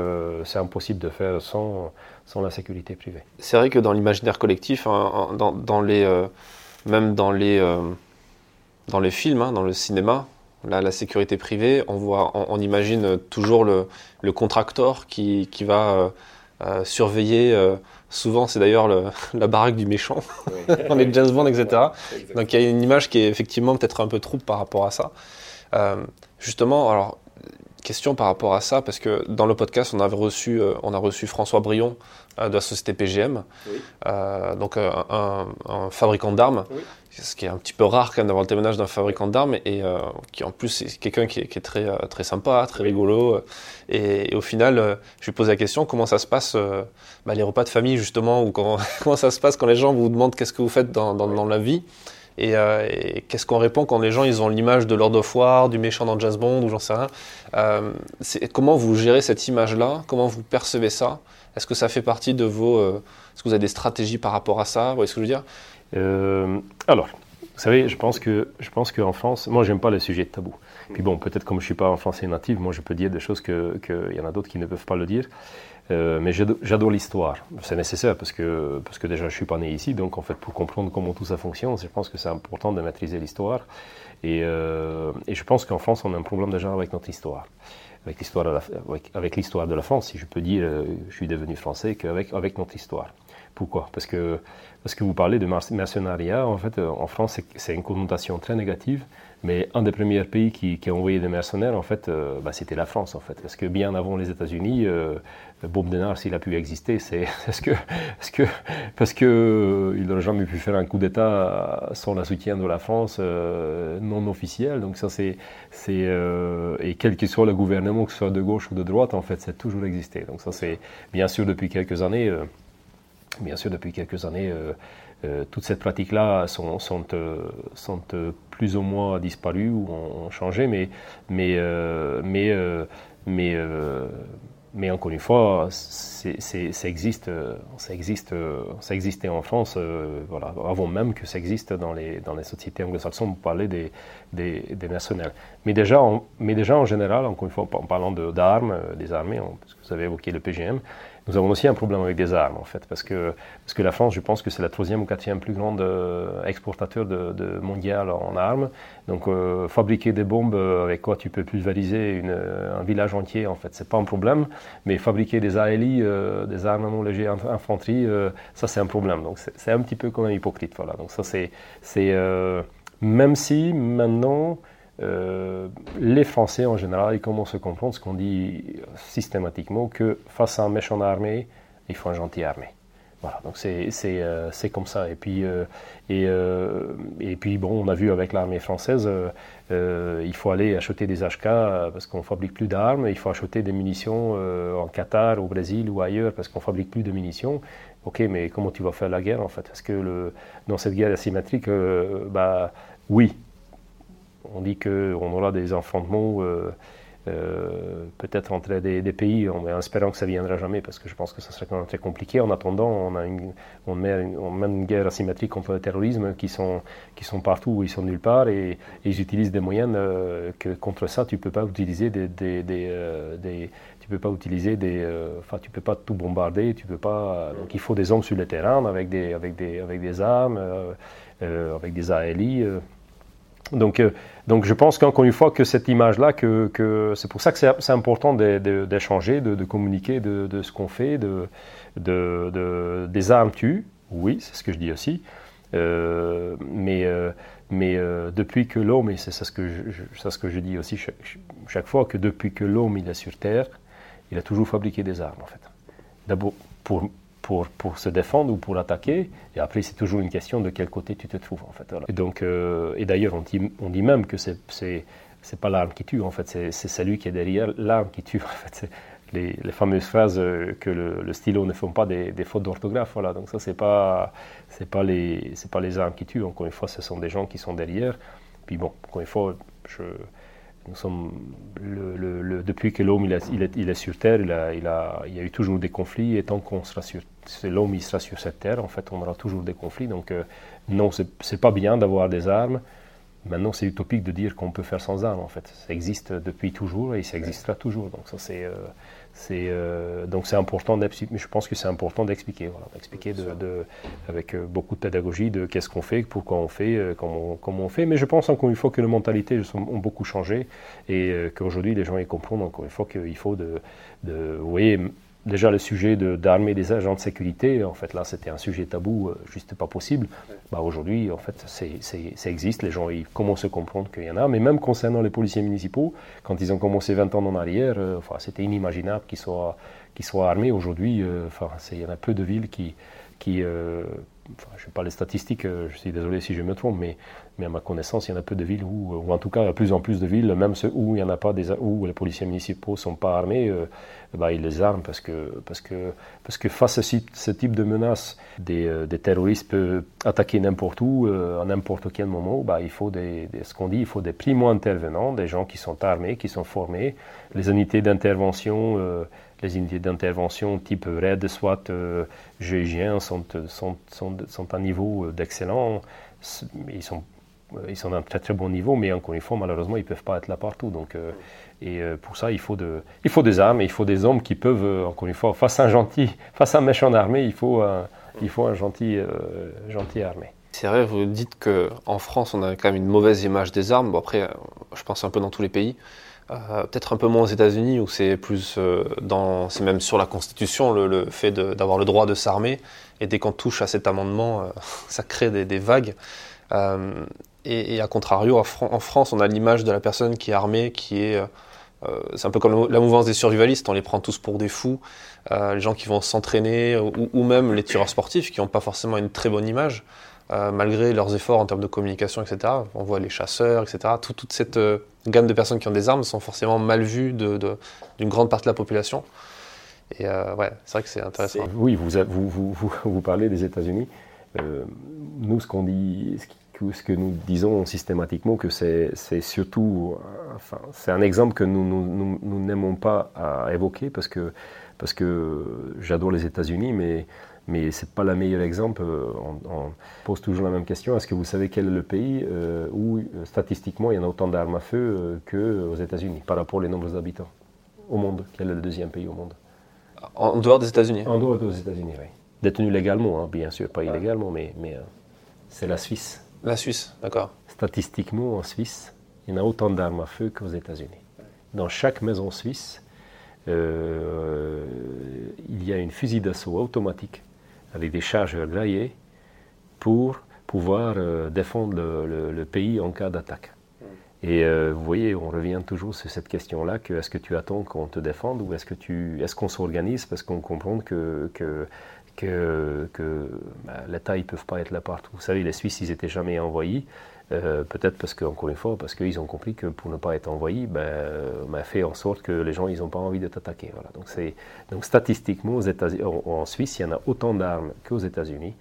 c'est impossible de faire sans sans la sécurité privée. C'est vrai que dans l'imaginaire collectif, hein, dans, les, euh, même dans les, euh, dans les films, hein, dans le cinéma, là, la sécurité privée, on, voit, on, imagine toujours le, le contracteur qui, qui va euh, surveiller. souvent, c'est d'ailleurs <laughs> la baraque du méchant, dans <laughs> les James Bond, etc. Donc il y a une image qui est effectivement peut-être un peu trouble par rapport à ça. justement, alors question par rapport à ça, parce que dans le podcast, on, avait reçu, euh, on a reçu François Brion euh, de la société PGM, euh, donc un, fabricant d'armes, ce qui est un petit peu rare quand même d'avoir le témoignage d'un fabricant d'armes, et qui en plus est quelqu'un qui, est très, très sympa, très rigolo. Et, au final, je lui pose la question, comment ça se passe, bah, les repas de famille justement, ou comment, <laughs> comment ça se passe quand les gens vous demandent qu'est-ce que vous faites dans, dans, dans la vie? Euh, et, qu'est-ce qu'on répond quand les gens ils ont l'image de Lord of War, du méchant dans James Bond ou j'en sais rien. Euh, Comment vous gérez cette image-là? Comment vous percevez ça? Est-ce que ça fait partie de vos... Euh, est-ce que vous avez des stratégies par rapport à ça? Vous voyez ce que je veux dire? Alors, vous savez, je pense que je qu'en France, moi j'aime pas les sujets tabous. Puis bon, peut-être comme je suis pas en français natif, moi je peux dire des choses que qu'il y en a d'autres qui ne peuvent pas le dire. Euh, mais j'adore l'histoire. C'est nécessaire parce que, parce que déjà je suis pas né ici, donc en fait pour comprendre comment tout ça fonctionne, je pense que c'est important de maîtriser l'histoire. Et, euh, je pense qu'en France on a un problème déjà avec notre histoire. Avec l'histoire de, la France, si je peux dire, euh, je suis devenu français qu'avec avec notre histoire. Pourquoi? Parce que parce que vous parlez de mercenariat, en fait, en France, c'est une connotation très négative. Mais un des premiers pays qui, a envoyé des mercenaires, en fait, bah, c'était la France, en fait. Parce que bien avant les États-Unis, Bob Denard, s'il a pu exister, c'est <laughs> parce que parce que parce que euh, n'aurait jamais pu faire un coup d'État sans le soutien de la France non officiel. Donc ça, c'est c'est et quel que soit le gouvernement, que ce soit de gauche ou de droite, en fait, c'est toujours existé. Donc ça, c'est bien sûr depuis quelques années. bien sûr, depuis quelques années, euh, toutes ces pratiques-là sont, sont, euh, sont euh, plus ou moins disparues ou ont, changé, mais, mais, mais mais encore une fois, ça existe, ça existe, ça existait en France, euh, voilà, avant même que ça existe dans les, dans les sociétés anglo-saxonnes. Vous parlez des, des, des, nationales. Mais déjà, mais déjà en général, encore une fois, en parlant d'armes, des armées, parce que vous avez évoqué le PGM, nous avons aussi un problème avec des armes, en fait, parce que, parce que la France, je pense que c'est la troisième ou quatrième plus grande euh, exportateur de, mondial en armes. Donc, euh, fabriquer des bombes avec quoi tu peux pulvériser une, un village entier, en fait, c'est pas un problème. Mais fabriquer des ALI, euh, des armes non légères infanterie, ça, c'est un problème. Donc, c'est un petit peu comme un hypocrite, voilà. Donc, ça, c'est même si maintenant euh, les Français en général, ils commencent à comprendre ce qu'on dit systématiquement, que face à un méchant armé, il faut un gentil armé. Voilà, donc c'est euh, comme ça. Et puis, euh, et, et, puis, bon, on a vu avec l'armée française, il faut aller acheter des HK parce qu'on fabrique plus d'armes, il faut acheter des munitions en Qatar, au Brésil ou ailleurs parce qu'on fabrique plus de munitions. Ok, mais comment tu vas faire la guerre en fait? Est-ce que dans cette guerre asymétrique, bah, oui, on dit qu'on aura des enfrontements euh, euh, peut-être entre des, pays, en, espérant que ça ne viendra jamais, parce que je pense que ça serait quand même très compliqué. En attendant, on, a une, on, met, une guerre asymétrique contre le terrorisme qui sont, qui sont partout où ils sont nulle part, et, ils utilisent des moyens euh, que contre ça, tu ne peux pas utiliser des, des, tu peux pas utiliser des, enfin tu peux pas tout bombarder, tu peux pas. donc il faut des hommes sur le terrain avec des, avec des, avec des armes, avec des ALI. Donc, euh, donc je pense qu'encore une fois que cette image-là, que, que c'est pour ça que c'est important d'échanger, de, communiquer de, ce qu'on fait, de, des armes tuent, oui, c'est ce que je dis aussi, euh, mais, euh, mais depuis que l'homme, et c'est ça ce que je, ce que je dis aussi chaque, chaque, fois, que depuis que l'homme est sur Terre, il a toujours fabriqué des armes en fait. D'abord pour, pour, se défendre ou pour attaquer. Et après, c'est toujours une question de quel côté tu te trouves, en fait. Et donc, euh, et d'ailleurs, on dit, on dit même que c'est c'est pas l'arme qui tue, en fait, c'est celui qui est derrière l'arme qui tue. En fait, les, les, fameuses phrases euh, que le, stylo ne font pas des, fautes d'orthographe, voilà. Donc ça, c'est pas c'est pas les c'est pas les armes qui tuent. Encore une fois, ce sont des gens qui sont derrière. Puis bon, encore une fois, nous sommes depuis que l'homme il est, sur Terre, il, a, il, a, il y a eu toujours des conflits. Et tant qu'on sera sur l'homme, il sera sur cette Terre, en fait, on aura toujours des conflits. Donc, euh, non, c'est pas bien d'avoir des armes. Maintenant, c'est utopique de dire qu'on peut faire sans armes, en fait. Ça existe depuis toujours et ça existera toujours. Donc, ça, c'est. Euh, c'est euh, donc c'est important mais je pense que c'est important d'expliquer, voilà, d'expliquer de, avec euh, beaucoup de pédagogie de qu'est-ce qu'on fait, pourquoi on fait, euh, comment, comment, on fait. Mais je pense encore une fois que les mentalités ont beaucoup changé et qu'aujourd'hui les gens y comprennent encore une fois qu'il faut de, de, vous voyez, déjà le sujet d'armer des agents de sécurité, en fait là c'était un sujet tabou, euh, juste pas possible. Bah, Aujourd'hui, en fait, ça existe, les gens ils commencent à comprendre qu'il y en a, mais même concernant les policiers municipaux, quand ils ont commencé 20 ans en arrière, euh, enfin, c'était inimaginable qu'ils soient, qu'ils soient armés. Aujourd'hui, euh, enfin, il y en a peu de villes qui, qui enfin, je ne sais pas les statistiques, je suis désolé si je me trompe, mais mais à ma connaissance, il y en a peu de villes où, ou en tout cas, il y a de plus en plus de villes, même ceux où il y en a pas des, où les policiers municipaux sont pas armés, euh, bah, ils les arment parce que, parce que, parce que face à ce, type de menace, des, euh, des terroristes peuvent attaquer n'importe où, euh, à n'importe quel moment. Bah, il faut des, ce qu'on dit, il faut des primo-intervenants, des gens qui sont armés, qui sont formés. Les unités d'intervention, les unités d'intervention type RAID, SWAT, GIGN sont, sont, sont, sont à niveau d'excellent. Ils sont euh, ils sont d'un très très bon niveau, mais encore une fois, malheureusement, ils ne peuvent pas être là partout. Donc, euh, et euh, pour ça, il faut, de, il faut des armes, il faut des hommes qui peuvent, encore une fois, face à un gentil, face à un méchant armé, il faut un, il faut un gentil, gentil armé. C'est vrai, vous dites qu'en France, on a quand même une mauvaise image des armes. Bon, après, je pense un peu dans tous les pays. Peut-être un peu moins aux États-Unis, où c'est plus dans, c'est même sur la Constitution le, fait d'avoir le droit de s'armer. Et dès qu'on touche à cet amendement, <laughs> ça crée des vagues. Et, à contrario, en France, on a l'image de la personne qui est armée, qui est... Euh, c'est un peu comme la mouvance des survivalistes, on les prend tous pour des fous. Euh, les gens qui vont s'entraîner, ou, même les tireurs sportifs qui n'ont pas forcément une très bonne image, euh, malgré leurs efforts en termes de communication, etc. On voit les chasseurs, etc. toute cette gamme de personnes qui ont des armes sont forcément mal vues d'une de, grande partie de la population. Et ouais, c'est vrai que c'est intéressant. Oui, vous, vous, vous, vous, parlez des États-Unis. nous, ce qu'on dit, ce que nous disons systématiquement, que c'est surtout, enfin, c'est un exemple que nous n'aimons pas à évoquer parce que, parce que j'adore les États-Unis, mais, mais ce n'est pas le meilleur exemple. On, pose toujours la même question. Est-ce que vous savez quel est le pays où statistiquement il y en a autant d'armes à feu qu'aux États-Unis par rapport aux nombres d'habitants au monde? Quel est le deuxième pays au monde? En dehors des États-Unis? En dehors des États-Unis, oui. Détenu légalement, hein, bien sûr, pas illégalement, mais, mais euh, c'est la Suisse. La Suisse, d'accord. Statistiquement, en Suisse, il y en a autant d'armes à feu qu'aux États-Unis. Dans chaque maison suisse, euh, il y a une fusil d'assaut automatique avec des chargeurs graillés pour pouvoir euh, défendre le, pays en cas d'attaque. Et vous voyez, on revient toujours sur cette question-là que est-ce que tu attends qu'on te défende ou est-ce que tu est-ce qu'on s'organise parce qu'on comprend que que, que bah, l'État, ils ne peuvent pas être là partout. Vous savez, les Suisses, ils n'étaient jamais envoyés. Euh, peut-être parce qu'encore une fois, parce qu'ils ont compris que pour ne pas être envoyés, ben, on a fait en sorte que les gens, ils n'ont pas envie de t'attaquer. Voilà. Donc, donc statistiquement, aux États en, en, Suisse, il y en a autant d'armes qu'aux États-Unis.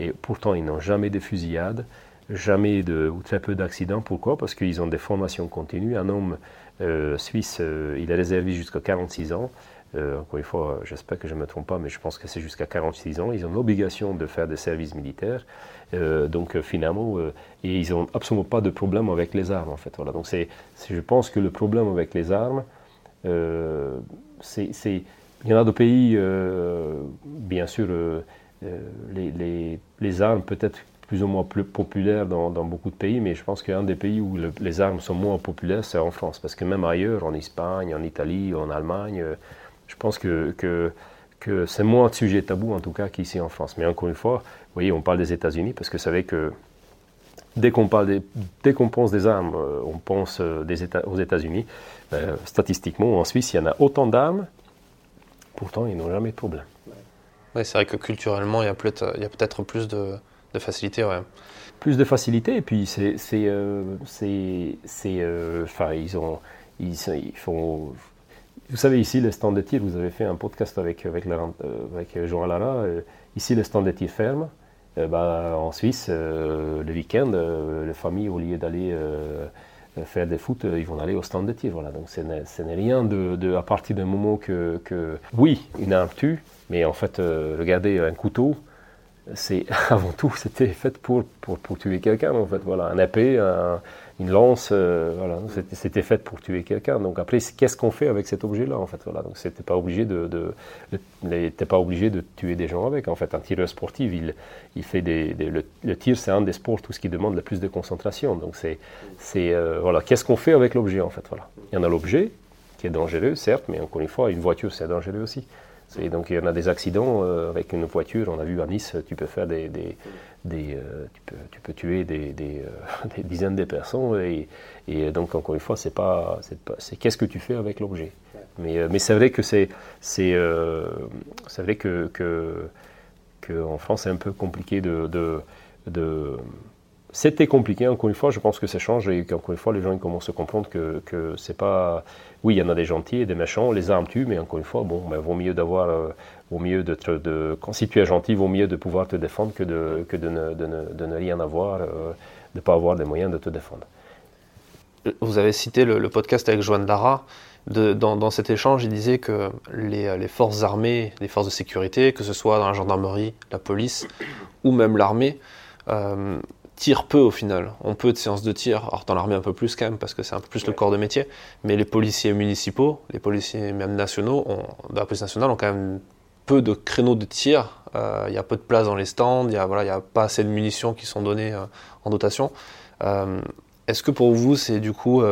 Et pourtant, ils n'ont jamais de fusillades, jamais de, ou très peu d'accidents. Pourquoi? Parce qu'ils ont des formations continues. Un homme euh, suisse, euh, il est réservé jusqu'à 46 ans. Euh, encore une fois, j'espère que je ne me trompe pas, mais je pense que c'est jusqu'à 46 ans. Ils ont l'obligation de faire des services militaires. Euh, donc euh, finalement, et ils n'ont absolument pas de problème avec les armes en fait. Voilà. Donc c'est, je pense que le problème avec les armes, c'est, il y en a des pays, bien sûr, les, armes peut-être plus ou moins plus populaires dans, beaucoup de pays, mais je pense qu'un des pays où les armes sont moins populaires, c'est en France, parce que même ailleurs, en Espagne, en Italie, en Allemagne je pense que, que, que c'est moins de sujet tabou, en tout cas, qu'ici en France. Mais encore une fois, vous voyez, on parle des États-Unis parce que vous savez que dès qu'on parle des, dès qu'on pense des armes, euh, on pense euh, des États, aux États-Unis. Euh, statistiquement, en Suisse, il y en a autant d'armes, pourtant, ils n'ont jamais de problème. Oui, c'est vrai que culturellement, il y a peut-être, il y a peut-être plus de, de facilité. Ouais. Plus de facilité, et puis c'est. c'est, c'est, enfin, ils ont. Ils, ils font vous savez, ici, le stand de tir, vous avez fait un podcast avec, avec, euh, avec Jean Alara. Euh, ici, le stand de tir ferme. Euh, bah, en Suisse, le week-end, les familles, au lieu d'aller faire des foot, ils vont aller au stand de tir. Voilà. Donc, ce n'est rien à partir d'un moment que, que, oui, une arme tue, mais en fait, regardez un couteau, c'est <laughs> avant tout, c'était fait pour, pour, pour tuer quelqu'un. En fait, voilà, un épée, un, une lance, euh, voilà, c'était fait pour tuer quelqu'un. Donc après, qu'est-ce qu'on fait avec cet objet-là en fait voilà. Donc c'était pas obligé de, de pas obligé de tuer des gens avec. En fait, un tireur sportif, il, il fait des, le, tir, c'est un des sports tout ce qui demande le plus de concentration. Donc c'est, c'est euh, voilà, qu'est-ce qu'on fait avec l'objet en fait voilà. Il y en a l'objet qui est dangereux, certes, mais encore une fois, une voiture c'est dangereux aussi. Donc il y en a des accidents euh, avec une voiture. On a vu à Nice, tu peux faire des, des, euh, tu, peux, tu, peux, tuer des, euh, <laughs> dizaines de personnes. Et, et, donc encore une fois, c'est pas, c'est qu'est-ce que tu fais avec l'objet. Mais, mais c'est vrai que c'est, c'est, c'est vrai que, que, en France c'est un peu compliqué de, de, de c'était compliqué, encore une fois, je pense que ça change et qu'encore une fois, les gens commencent à comprendre que, que c'est pas. Oui, il y en a des gentils et des méchants, les armes tuent, mais encore une fois, bon, ben, vaut mieux d'avoir. Euh, vaut mieux de, Quand si tu es gentil, vaut mieux de pouvoir te défendre que de, que de, ne, rien avoir, euh, de ne pas avoir les moyens de te défendre. Vous avez cité le, podcast avec Joanne Lara. Dans, cet échange, il disait que les, les, forces armées, les forces de sécurité, que ce soit dans la gendarmerie, la police ou même l'armée, euh, tire peu au final. On peut de séances de tir, alors dans l'armée un peu plus quand même, parce que c'est un peu plus le corps de métier, mais les policiers municipaux, les policiers même nationaux, ont, de la police nationale ont quand même peu de créneaux de tir. Euh, il y a peu de place dans les stands, il n'y a, voilà, y a pas assez de munitions qui sont données euh, en dotation. Euh, est-ce que pour vous, c'est du coup,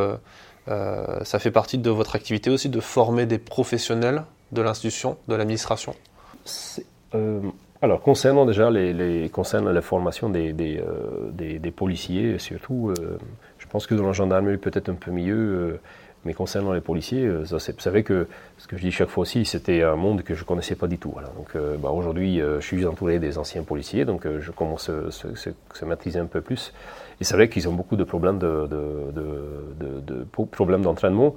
ça fait partie de votre activité aussi de former des professionnels de l'institution, de l'administration? Alors, concernant déjà les, concernant la formation des, des, euh, policiers, surtout, euh, je pense que dans la gendarmerie, peut-être un peu mieux, euh, mais concernant les policiers, ça, vous savez que ce que je dis chaque fois aussi, c'était un monde que je ne connaissais pas du tout. Donc, bah, aujourd'hui, je suis entouré des anciens policiers, donc je commence à se, maîtriser un peu plus. Et c'est vrai qu'ils ont beaucoup de problèmes de, de, de problèmes d'entraînement.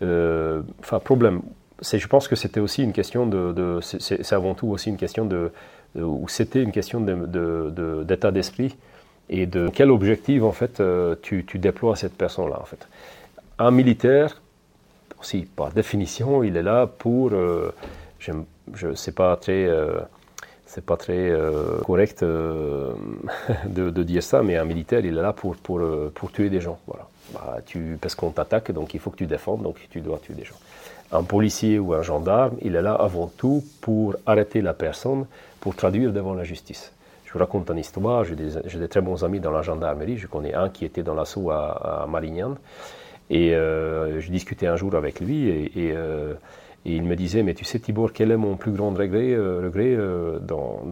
Enfin, problèmes je pense que c'était aussi une question de, c'est avant tout aussi une question de, ou c'était une question d'état d'esprit et de quel objectif en fait tu, tu déploies cette personne-là en fait. Un militaire, aussi par définition, il est là pour, je ne sais pas très c'est pas très euh, correct euh, <laughs> de, dire ça, mais un militaire, il est là pour, pour, euh, pour tuer des gens. Voilà. Bah, parce qu'on t'attaque, donc il faut que tu défendes, donc tu dois tuer des gens. Un policier ou un gendarme, il est là avant tout pour arrêter la personne, pour traduire devant la justice. Je vous raconte une histoire, j'ai des, très bons amis dans la gendarmerie, je connais un qui était dans l'assaut à, à et je discutais un jour avec lui, et, et et il me disait, mais tu sais Tibor, quel est mon plus grand regret, euh, regret euh, dans,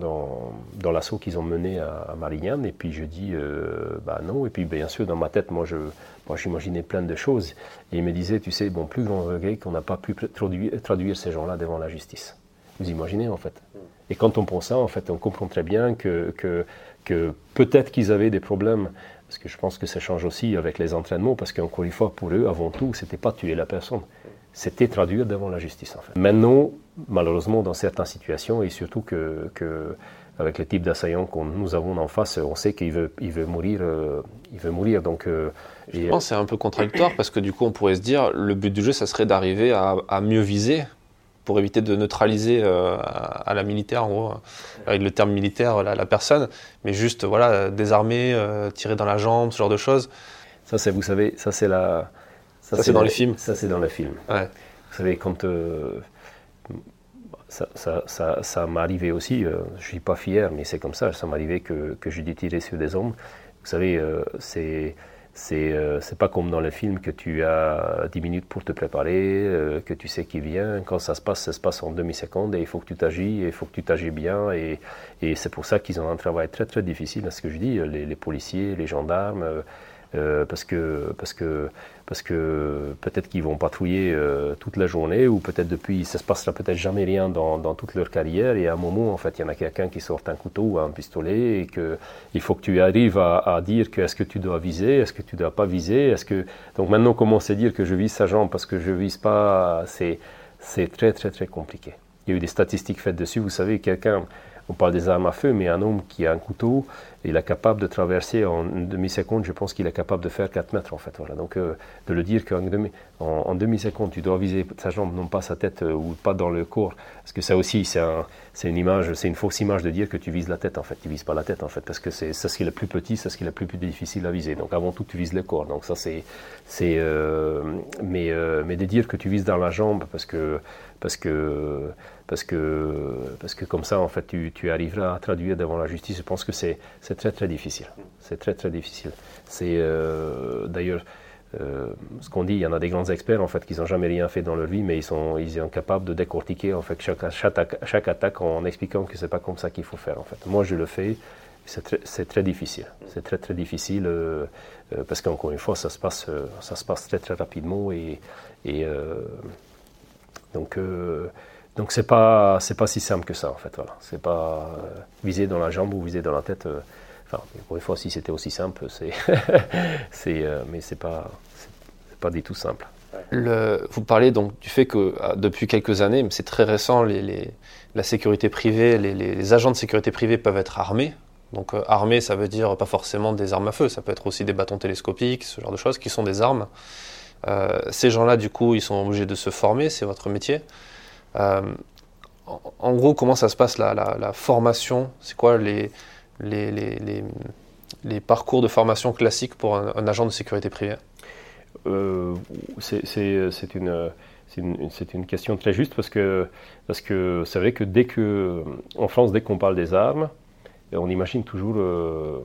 dans, l'assaut qu'ils ont mené à, à, Marignane Et puis je dis, euh, bah non. Et puis bien sûr, dans ma tête, moi, j'imaginais plein de choses. Et il me disait, tu sais, mon plus grand regret, qu'on n'a pas pu traduire, traduire ces gens-là devant la justice. Vous imaginez, en fait Et quand on pense ça, en fait, on comprend très bien que, que, que peut-être qu'ils avaient des problèmes parce que je pense que ça change aussi avec les entraînements, parce qu'encore une fois, pour eux, avant tout, c'était pas tuer la personne, c'était traduire devant la justice en fait. Maintenant, malheureusement, dans certaines situations, et surtout que, que avec le type d'assaillant que nous avons en face, on sait qu'il veut, il veut mourir. Euh, il veut mourir donc, euh, Je pense que c'est un peu contradictoire parce que du coup, on pourrait se dire le but du jeu, ça serait d'arriver à, à, mieux viser pour éviter de neutraliser euh, à, la militaire, en gros, avec le terme militaire, la, la personne, mais juste voilà, désarmer, tirer dans la jambe, ce genre de choses. Ça, c'est, vous savez, ça, c'est la ça, c'est dans les films Ça, c'est dans les films. Vous savez, quand. Euh, ça, ça, ça, m'est arrivé aussi, euh, je ne suis pas fier, mais c'est comme ça, ça m'est arrivé que, que j'ai dû tirer sur des hommes. Vous savez, euh, c'est. C'est, c'est pas comme dans les films que tu as 10 minutes pour te préparer, que tu sais qui vient. Quand ça se passe, ça se passe en demi-seconde et il faut que tu t'agis, il faut que tu t'agis bien. Et, et c'est pour ça qu'ils ont un travail très très difficile, ce que je dis, les, les policiers, les gendarmes. Euh, parce que, parce que, parce que peut-être qu'ils vont patrouiller euh, toute la journée ou peut-être depuis, ça se passera peut-être jamais rien dans, dans, toute leur carrière et à un moment, en fait, il y en a quelqu'un qui sort un couteau ou un pistolet et que il faut que tu arrives à, dire que est-ce que tu dois viser, est-ce que tu dois pas viser, est-ce que donc maintenant commencer à dire que je vise sa jambe parce que je vise pas, c'est très très très compliqué. Il y a eu des statistiques faites dessus. Vous savez, quelqu'un on parle des armes à feu, mais un homme qui a un couteau, il est capable de traverser en une demi-seconde, je pense qu'il est capable de faire 4 mètres en fait. Voilà. Donc euh, de le dire qu'en demi, en, demi-seconde, tu dois viser sa jambe, non pas sa tête euh, ou pas dans le corps, parce que ça aussi, c'est un, une image, c'est une fausse image de dire que tu vises la tête en fait. Tu vises pas la tête en fait, parce que c'est ce qui est le plus petit, c'est ce qui est le plus, difficile à viser. Donc avant tout, tu vises le corps. Donc ça c'est, euh, mais, mais de dire que tu vises dans la jambe, parce que, parce que parce que, parce que comme ça, en fait, tu, tu, arriveras à traduire devant la justice. Je pense que c'est très, très difficile. C'est très, très difficile. C'est euh, d'ailleurs euh, ce qu'on dit, il y en a des grands experts, en fait, qui n'ont jamais rien fait dans leur vie, mais ils sont, ils sont capables de décortiquer, en fait, chaque, chaque, chaque attaque en expliquant que c'est pas comme ça qu'il faut faire, en fait. Moi, je le fais. C'est très, difficile. C'est très très difficile euh, parce qu'encore une fois, ça se passe, ça se passe très très rapidement et, et donc donc c'est pas c'est pas si simple que ça en fait voilà c'est pas viser dans la jambe ou viser dans la tête euh, pour une fois si c'était aussi simple c'est <laughs> euh, mais c'est pas pas du tout simple. Le, vous parlez donc du fait que depuis quelques années mais c'est très récent les, la sécurité privée les, agents de sécurité privée peuvent être armés. Donc armés ça veut dire pas forcément des armes à feu. Ça peut être aussi des bâtons télescopiques ce genre de choses qui sont des armes. Ces gens-là du coup ils sont obligés de se former c'est votre métier. Euh, en gros, comment ça se passe la, la, formation? C'est quoi les, les, parcours de formation classiques pour un, agent de sécurité privée euh, C'est une, question très juste parce que parce que c'est vrai que dès que en France dès qu'on parle des armes, on imagine toujours euh,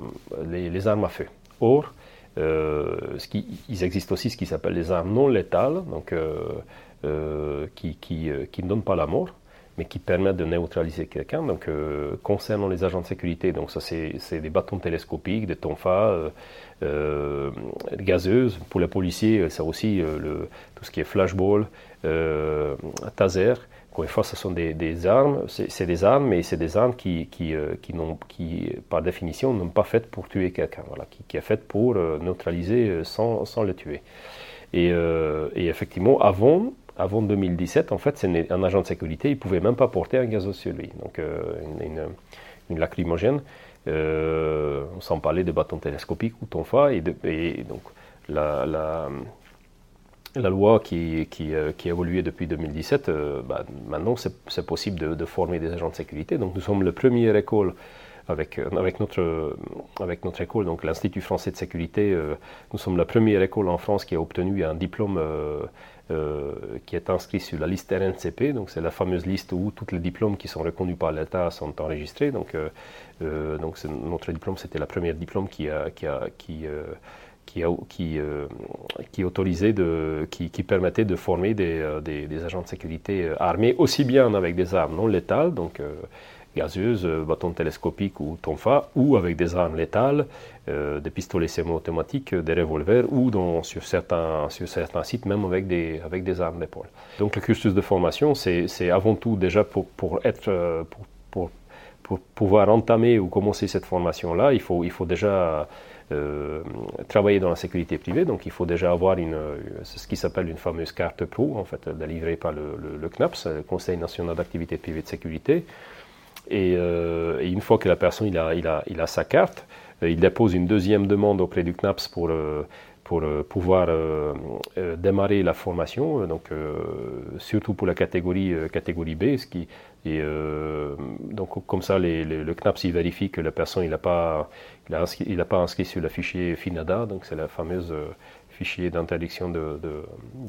les, armes à feu. Or, ce qui, il existe aussi ce qui s'appelle les armes non létales, donc euh, euh, qui, ne donnent pas la mort, mais qui permettent de neutraliser quelqu'un. Donc, euh, concernant les agents de sécurité, donc ça c'est des bâtons télescopiques, des tonfas, euh, gazeuses. Pour les policiers, c'est aussi le, tout ce qui est flashball, taser. Encore une fois, ce sont des, armes, c'est des armes, mais c'est des armes qui, qui, qui, qui, par définition, n'ont pas faites pour tuer quelqu'un, voilà, qui, qui est faite pour neutraliser sans, sans le tuer. Et effectivement, avant, avant 2017, en fait, un agent de sécurité, il ne pouvait même pas porter un gazole sur lui, donc euh, une, lacrymogène. sans parler de bâtons télescopiques ou tonfa. Et, et donc la, loi qui, qui, évolué depuis 2017, bah, maintenant c'est possible de, de, former des agents de sécurité. Donc nous sommes la première école avec, avec, notre, avec notre école, donc l'Institut français de sécurité. nous sommes la première école en France qui a obtenu un diplôme euh, qui est inscrit sur la liste RNCP, donc c'est la fameuse liste où tous les diplômes qui sont reconnus par l'État sont enregistrés. Donc, euh, euh, notre diplôme, c'était la première diplôme qui autorisait qui, permettait de former des, agents de sécurité armés aussi bien avec des armes non létales, gazeuses, euh, bâtons télescopiques ou tonfa, ou avec des armes létales, euh, des pistolets semi-automatiques, des revolvers, ou dans, sur, certains, sur certains sites même avec des, avec des armes d'épaule. Donc le cursus de formation, c'est avant tout déjà pour, pour être, euh, pour, pour, pour, pouvoir entamer ou commencer cette formation-là, il faut, il faut déjà travailler dans la sécurité privée, donc il faut déjà avoir une, ce qui s'appelle une fameuse carte pro, en fait, délivrée par le, le, le CNAPS, le Conseil national d'activité privée de sécurité. Euh, et, une fois que la personne il a, il a, il a sa carte, euh, il dépose une deuxième demande auprès du CNAPS pour, euh, pour pouvoir démarrer la formation, donc surtout pour la catégorie, catégorie B. Ce qui, et, donc comme ça, le CNAPS il vérifie que la personne il n'a pas, il a, il a pas inscrit sur le fichier FINADA, donc c'est la fameuse fichier d'interdiction d'armes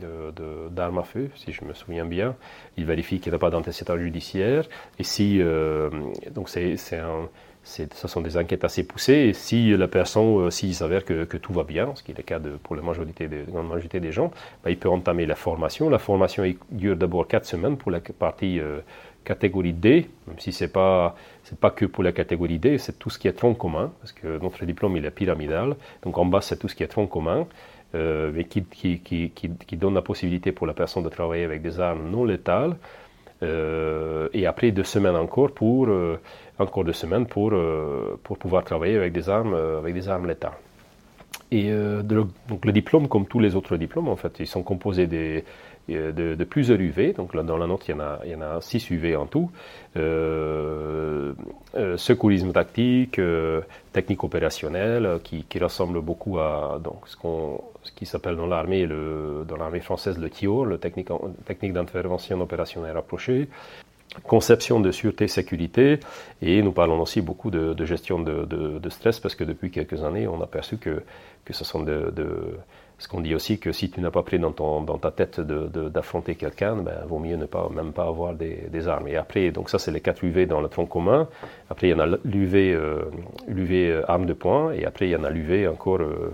de, de, à feu, si je me souviens bien. Il vérifie qu'il n'y a pas d'antécédent judiciaire. Et si, euh, donc c'est, ce sont des enquêtes assez poussées. Si la personne, euh, s'il s'avère que, que, tout va bien, ce qui est le cas de, pour la majorité, de, grande majorité des gens, bah, il peut entamer la formation. La formation dure d'abord 4 semaines pour la partie euh, catégorie D, même si ce n'est pas, pas que pour la catégorie D, c'est tout ce qui est tronc commun, parce que notre diplôme il est pyramidal. Donc en bas, c'est tout ce qui est tronc commun mais qui, qui, qui, qui, donne la possibilité pour la personne de travailler avec des armes non létales. Euh, et après deux semaines encore pour euh, encore deux semaines pour euh, pour pouvoir travailler avec des armes avec des armes létales. Et donc le diplôme, comme tous les autres diplômes, en fait, ils sont composés des de, de, plusieurs UV. Donc là, dans la note, il y en a, il y en a 6 UV en tout. Euh, euh, secourisme tactique, euh, technique opérationnelle, qui, qui, ressemble beaucoup à donc, ce, qu'on, ce qui s'appelle dans l'armée, le, dans l'armée française le TIOR, le technique, technique d'intervention opérationnelle rapprochée conception de sûreté sécurité et nous parlons aussi beaucoup de, gestion de, de, stress parce que depuis quelques années on a perçu que, que ce sont de, ce qu'on dit aussi que si tu n'as pas pris dans, ton, dans ta tête d'affronter quelqu'un, ben, vaut mieux ne pas, même pas avoir des, des armes. Et après, donc ça, c'est les quatre UV dans le tronc commun. Après, il y en a l'UV, euh, euh, arme de poing, et après, il y en a l'UV encore euh,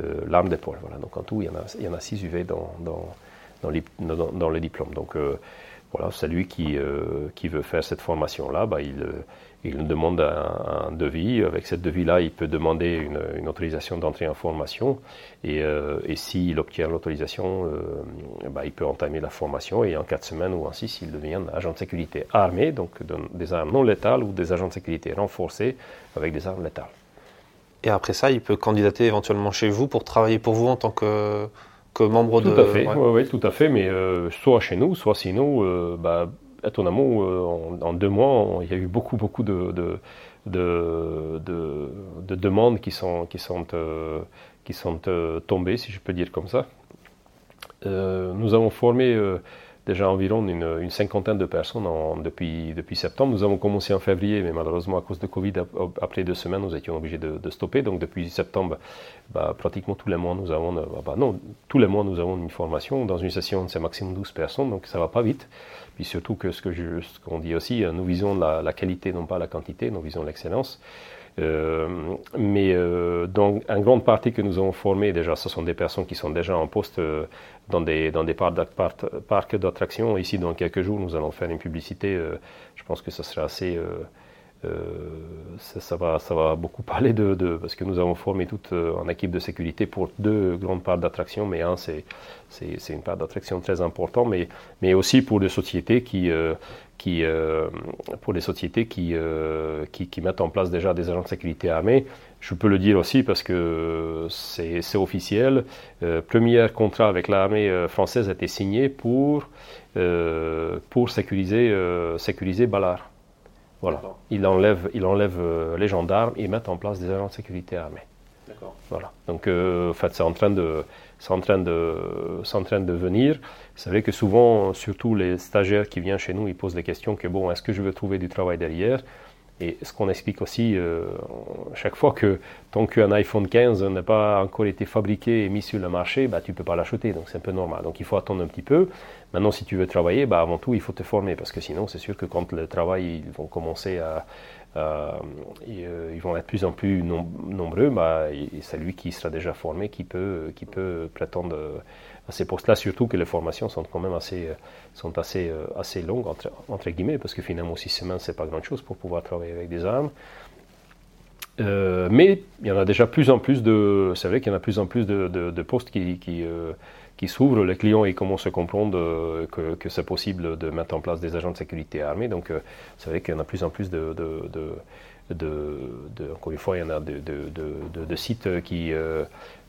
euh, l'arme d'épaule. Voilà. Donc en tout, il y en a, il y en a six UV dans, dans, dans le diplôme. Donc voilà, celui qui, qui veut faire cette formation-là, ben, il il demande un, devis. Avec cette devis-là, il peut demander une, autorisation d'entrée en formation. Et, euh, et s'il obtient l'autorisation, euh, bah, il peut entamer la formation. Et en quatre semaines ou en six, il devient agent de sécurité armé, donc des armes non létales ou des agents de sécurité renforcés avec des armes létales. Et après ça, il peut candidater éventuellement chez vous pour travailler pour vous en tant que, que membre tout de. À fait, ouais. tout à fait. Mais euh, soit chez nous, soit sinon, bah, étonnamment, euh, en, deux mois, il y a eu beaucoup, beaucoup de, de, de, demandes qui sont, qui sont, euh, qui sont euh, tombées, si je peux dire comme ça. nous avons formé déjà environ une, cinquantaine de personnes depuis, septembre. Nous avons commencé en février, mais malheureusement, à cause de Covid, après deux semaines, nous étions obligés de, stopper. Donc, depuis septembre, bah, pratiquement tous les mois, nous avons, bah, non, tous les mois, nous avons une formation. Dans une session, c'est maximum 12 personnes, donc ça va pas vite. Puis surtout que ce qu'on dit aussi, nous visons la, qualité, non pas la quantité, nous visons l'excellence. Euh, mais euh, donc, en grande partie que nous avons formé déjà, ce sont des personnes qui sont déjà en poste euh, dans des, dans des parcs d'attractions. Ici, dans quelques jours, nous allons faire une publicité. je pense que ce sera assez ça, va, ça va beaucoup <laughs> parler de, parce que nous avons formé toute en équipe de sécurité pour deux grandes parts d'attraction, mais un c'est une part d'attraction très importante, mais mais aussi pour des sociétés qui euh, qui pour les sociétés qui, qui, qui mettent en place déjà des agents de sécurité armés. Je peux le dire aussi parce que c'est officiel. premier contrat avec l'armée française a été signé pour pour sécuriser sécuriser Ballard. Voilà. Il enlève, il enlève les gendarmes et met en place des agents de sécurité armés. D'accord. Voilà. Donc, en fait, c'est en train de, c'est en train de, en train de venir. C'est vrai que souvent, surtout les stagiaires qui viennent chez nous, ils posent des questions que bon, est-ce que je veux trouver du travail derrière? Et ce qu'on explique aussi euh, chaque fois que tant qu'un iPhone 15 n'a pas encore été fabriqué et mis sur le marché, bah, tu ne peux pas l'acheter, donc c'est un peu normal. Donc il faut attendre un petit peu. Maintenant, si tu veux travailler, bah, avant tout, il faut te former, parce que sinon, c'est sûr que quand le travail, ils vont commencer à... Euh, ils vont être plus en plus nombreux, bah, c'est lui qui sera déjà formé qui peut, qui peut prétendre à ces postes-là, surtout que les formations sont quand même assez, sont assez, euh, assez longues, entre, guillemets, parce que finalement, six semaines, c'est pas grand-chose pour pouvoir travailler avec des armes. Euh, mais il y en a déjà plus en plus de. C'est vrai qu'il y en a plus en plus de, postes qui, euh, qui s'ouvrent. Les clients ils commencent à comprendre que, que c'est possible de mettre en place des agents de sécurité armés. Donc, c'est vrai qu'il y en a plus en plus de, de, encore une fois, il y en a de, sites qui,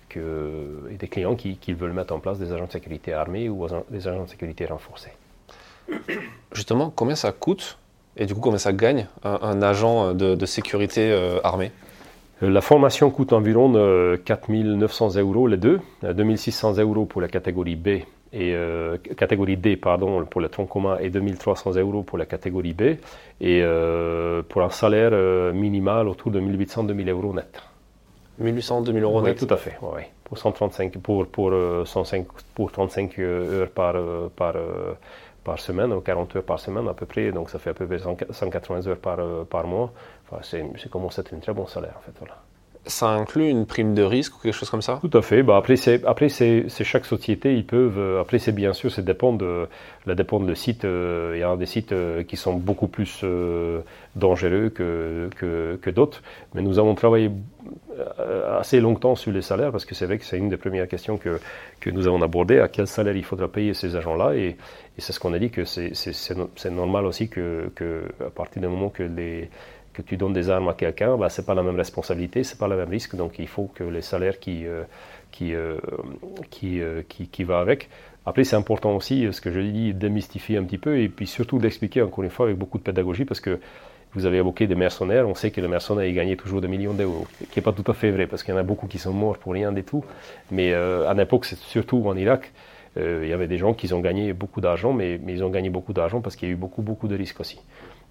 que, et des clients qui, veulent mettre en place des agents de sécurité armés ou des agents de sécurité renforcés. <coughs> Justement, combien ça coûte et du coup combien ça gagne un, agent de, sécurité euh, armé? euh, la formation coûte environ 4 euh, 900 euros les deux, 2600 euros pour la catégorie B et catégorie D pardon pour le tronc commun et 2300 euros pour la catégorie B et pour un salaire minimal autour de 1800-2000 euros net. 1800, 2000 euros net. Oui, tout à fait. Oui. Pour 135, pour, pour, 105, euh, pour 35 euh, heures par, euh, par, par semaine, ou 40 heures par semaine à peu près, donc ça fait à peu près 180 heures par, par mois. Enfin, c'est commence à être un très bon salaire en fait. Voilà ça inclut une prime de risque ou quelque chose comme ça? Tout à fait. Bah après, c'est chaque société, ils peuvent. Euh, après, c'est bien sûr, ça dépend de la dépend de site. Euh, il y a des sites euh, qui sont beaucoup plus dangereux que que, que d'autres. Mais nous avons travaillé assez longtemps sur les salaires parce que c'est vrai que c'est une des premières questions que que nous avons abordées. À quel salaire il faudra payer ces agents-là et, et c'est ce qu'on a dit que c'est normal aussi que, que à partir du moment que les que tu donnes des armes à quelqu'un, bah, ce n'est pas la même responsabilité, ce n'est pas le même risque, donc il faut que les salaires qui, euh, qui, euh, euh, qui, qui, va avec. Après, c'est important aussi, ce que je dis, démystifier un petit peu et puis surtout d'expliquer encore une fois avec beaucoup de pédagogie parce que vous avez évoqué des mercenaires, on sait que le mercenaire il gagnait toujours des millions d'euros, ce qui n'est pas tout à fait vrai parce qu'il y en a beaucoup qui sont morts pour rien du tout, mais à l'époque, c'est surtout en Irak, il y avait des gens qui ont gagné beaucoup d'argent, mais, mais, ils ont gagné beaucoup d'argent parce qu'il y a eu beaucoup, beaucoup de risques aussi.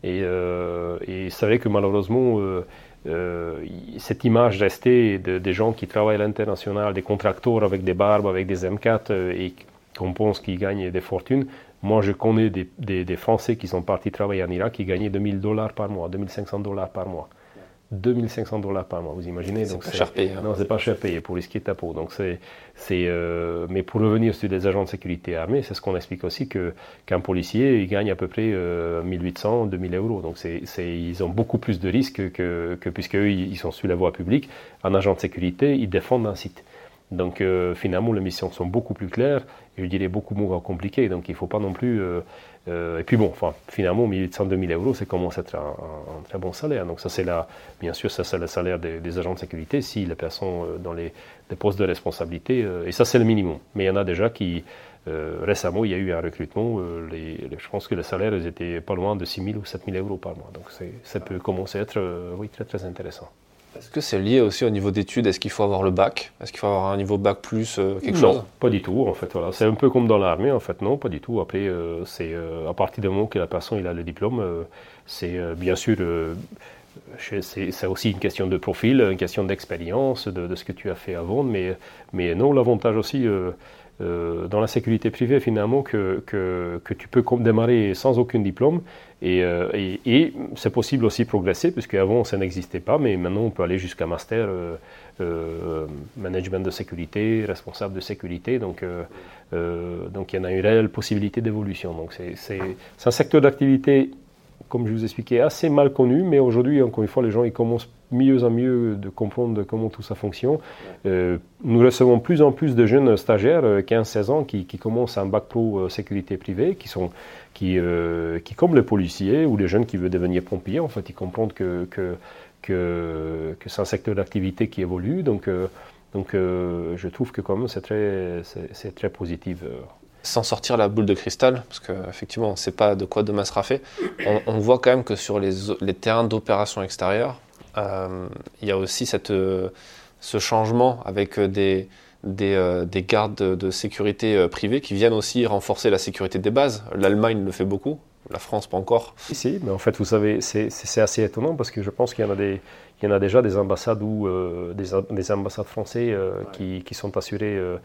Et, euh, et c'est que malheureusement, euh, euh, cette image restée de, des gens qui travaillent à l'international, des contracteurs avec des barbes, avec des M4 et qu'on pense qu'ils gagnent des fortunes. Moi, je connais des, des, des, Français qui sont partis travailler en Irak qui gagnaient 2000 dollars par mois, 2500 dollars par mois. 2500 dollars par mois, vous imaginez C'est pas cher payé. Hein. Non, c'est pas cher payé pour risquer ta peau. Donc c'est, c'est, euh, mais pour revenir sur les agents de sécurité armés, c'est ce qu'on explique aussi que qu'un policier, il gagne à peu près 1800, euh, 2000 euros. Donc c'est, c'est, ils ont beaucoup plus de risques que, que puisque eux, ils sont sur la voie publique. Un agent de sécurité, ils défendent un site. Donc euh, finalement, les missions sont beaucoup plus claires et je dirais beaucoup moins compliquées. Donc il ne faut pas non plus euh, et puis bon, enfin, finalement, 1800 2000 euros, c'est commence à être un, très bon salaire. Donc ça, c'est là, bien sûr, ça c'est le salaire des, agents de sécurité si les personnes euh, dans les, postes de responsabilité, euh, et ça c'est le minimum. Mais il y en a déjà qui, récemment, il y a eu un recrutement, je pense que les salaires étaient pas loin de 6 000 ou 7 000 euros par mois. Donc ça peut commencer à être, oui, très très intéressant. Est-ce que c'est lié aussi au niveau d'études? Est-ce qu'il faut avoir le bac? Est-ce qu'il faut avoir un niveau bac plus euh, quelque chose? Non, pas du tout. En fait, voilà. c'est un peu comme dans l'armée. En fait, non, pas du tout. Après, euh, c'est euh, à partir du moment que la personne il a le diplôme, c'est bien sûr. c'est aussi une question de profil, une question d'expérience, de, ce que tu as fait avant, mais, mais non, l'avantage aussi, euh, dans la sécurité privée finalement que, que, tu peux démarrer sans aucun diplôme. Et, euh, et c'est possible aussi progresser puisque avant ça n'existait pas. Mais maintenant on peut aller jusqu'à master euh, management de sécurité, responsable de sécurité. Donc, donc il y en a une réelle possibilité d'évolution. Donc c'est un secteur d'activité comme je vous expliquais, assez mal connu, mais aujourd'hui, encore une fois, les gens ils commencent mieux en mieux de comprendre comment tout ça fonctionne. Euh, nous recevons plus en plus de jeunes stagiaires, 15-16 euh, ans, qui, commencent un bac pro euh, sécurité privée, qui sont, qui, qui, comme les policiers ou les jeunes qui veulent devenir pompiers, en fait, ils comprennent que, que, que, que c'est un secteur d'activité qui évolue. Donc, donc je trouve que quand même c'est très, c'est, très positif. Sans sortir la boule de cristal, parce qu'effectivement, on ne sait pas de quoi demain sera fait, on, voit quand même que sur les, les terrains d'opération extérieure, il y a aussi cette, ce changement avec des, des, des, gardes de sécurité privés qui viennent aussi renforcer la sécurité des bases. L'Allemagne le fait beaucoup, la France pas encore. Si, mais en fait, vous savez, c'est assez étonnant parce que je pense qu'il y en a des, il y en a déjà des ambassades ou euh, des, ambassades français euh, qui, qui, sont assurées euh,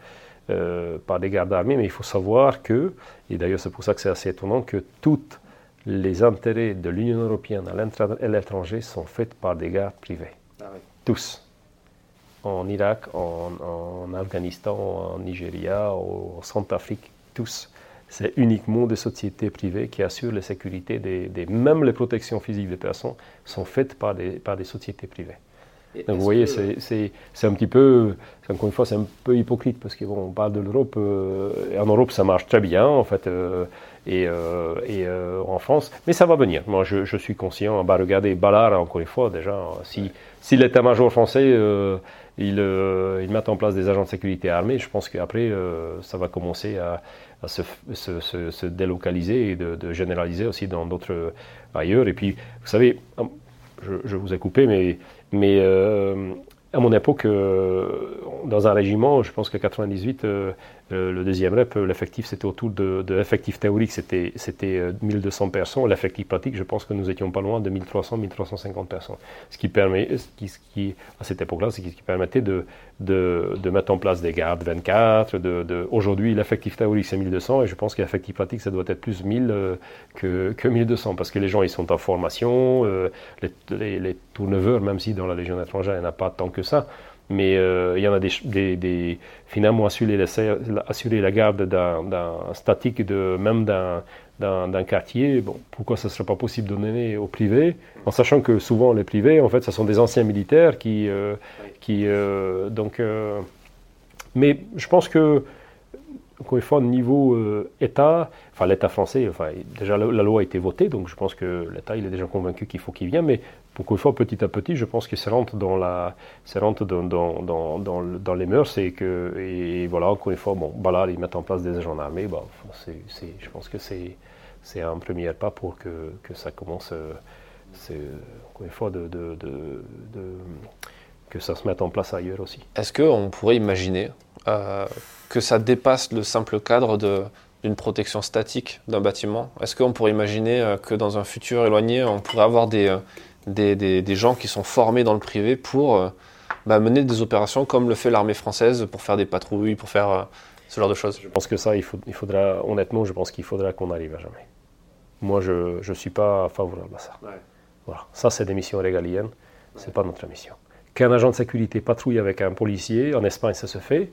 par des gardes armés, mais il faut savoir que, et d'ailleurs c'est pour ça que c'est assez étonnant, que tous les intérêts de l'Union européenne à l'étranger sont faits par des gardes privés. Ah Tous. En Irak, en, en, Afghanistan, en Nigeria, en Centrafrique, tous c'est uniquement des sociétés privées qui assurent la sécurité des, même les protections physiques des personnes sont faites par des, par des sociétés privées. Donc vous voyez, c'est un petit peu, encore une fois, c'est un peu hypocrite parce qu'on bon, parle de l'Europe. Euh, en Europe, ça marche très bien, en fait, euh, et, euh, et en France, mais ça va venir. Moi, je, je suis conscient. Bah, regardez, Ballard, encore une fois, déjà, si, si l'état-major français il, il met en place des agents de sécurité armés, je pense qu'après, ça va commencer à, à se, se, se, délocaliser et de, généraliser aussi dans d'autres ailleurs. Et puis, vous savez, je, je vous ai coupé, mais, mais euh, à mon époque, euh, dans un régiment, je pense que 98, euh, le deuxième rep, euh, l'effectif, c'était autour de, l'effectif théorique, c'était, c'était 1200 personnes. L'effectif pratique, je pense que nous étions pas loin de 1300, 1350 personnes. Ce qui, permet, ce qui, à cette époque-là, c'est ce qui permettait de, de, mettre en place des gardes 24. De, de aujourd'hui, l'effectif théorique, c'est 1200 et je pense que l'effectif pratique, ça doit être plus 1000 que, que 1200 parce que les gens, ils sont en formation, les, les, les tourneveurs, même si dans la Légion étrangère, il n'y en a pas tant que ça mais euh, il y en a des, des, finalement assurer, assurer la garde d'un statique, de, même d'un quartier. Bon, pourquoi ce ne serait pas possible de donner au privé, en sachant que souvent les privés, en fait, ce sont des anciens militaires qui, euh, qui euh, donc, mais je pense que encore une fois, au niveau État, enfin l'État français, enfin, déjà la, loi a été votée, donc je pense que l'État il est déjà convaincu qu'il faut qu'il vienne, mais beaucoup de fois, petit à petit, je pense que ça rentre dans, la, ça rentre dans, dans, dans, dans, les mœurs et que, et voilà, encore une fois, bon, bah ils mettent en place des agents armés, bah, c'est, je pense que c'est, c'est un premier pas pour que, que ça commence, euh, c'est, encore une fois, de, de, de, que ça se mette en place ailleurs aussi. Est-ce qu'on pourrait imaginer euh, que ça dépasse le simple cadre de, d'une protection statique d'un bâtiment Est-ce qu'on pourrait imaginer euh, que dans un futur éloigné, on pourrait avoir des des, des, gens qui sont formés dans le privé pour euh, bah, mener des opérations comme le fait l'armée française pour faire des patrouilles, pour faire euh, ce genre de choses? Je pense que ça, il, faut, il faudra, honnêtement, je pense qu'il faudra qu'on arrive à jamais. Moi, je ne suis pas favorable à ça. Voilà. Ça, c'est des missions régaliennes, ce n'est pas notre mission. Qu'un agent de sécurité patrouille avec un policier, en Espagne, ça se fait,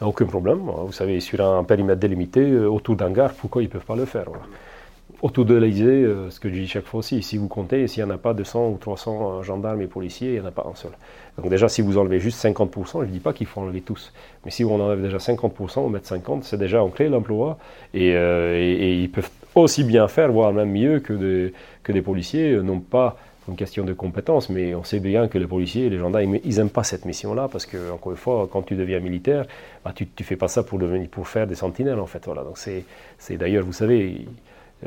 aucun problème. Vous savez, sur un périmètre délimité, euh, autour d'un gare, pourquoi ils ne peuvent pas le faire autour de l'Élysée, euh, ce que je dis chaque fois aussi, si vous comptez, s'il n'y en a pas 200 ou 300 euh, gendarmes et policiers, il n'y en a pas un seul. Donc déjà, si vous enlevez juste 50%, je ne dis pas qu'il faut enlever tous, mais si on enlève déjà 50%, on met 50, c'est déjà ancré l'emploi, euh, et, ils peuvent aussi bien faire, voire même mieux que, des, que des policiers, non pas une question de compétence, mais on sait bien que les policiers et les gendarmes, ils n'aiment pas cette mission-là, parce que, encore une fois, quand tu deviens militaire, bah, tu ne fais pas ça pour, faire des sentinelles, en fait. Donc c'est d'ailleurs, vous savez,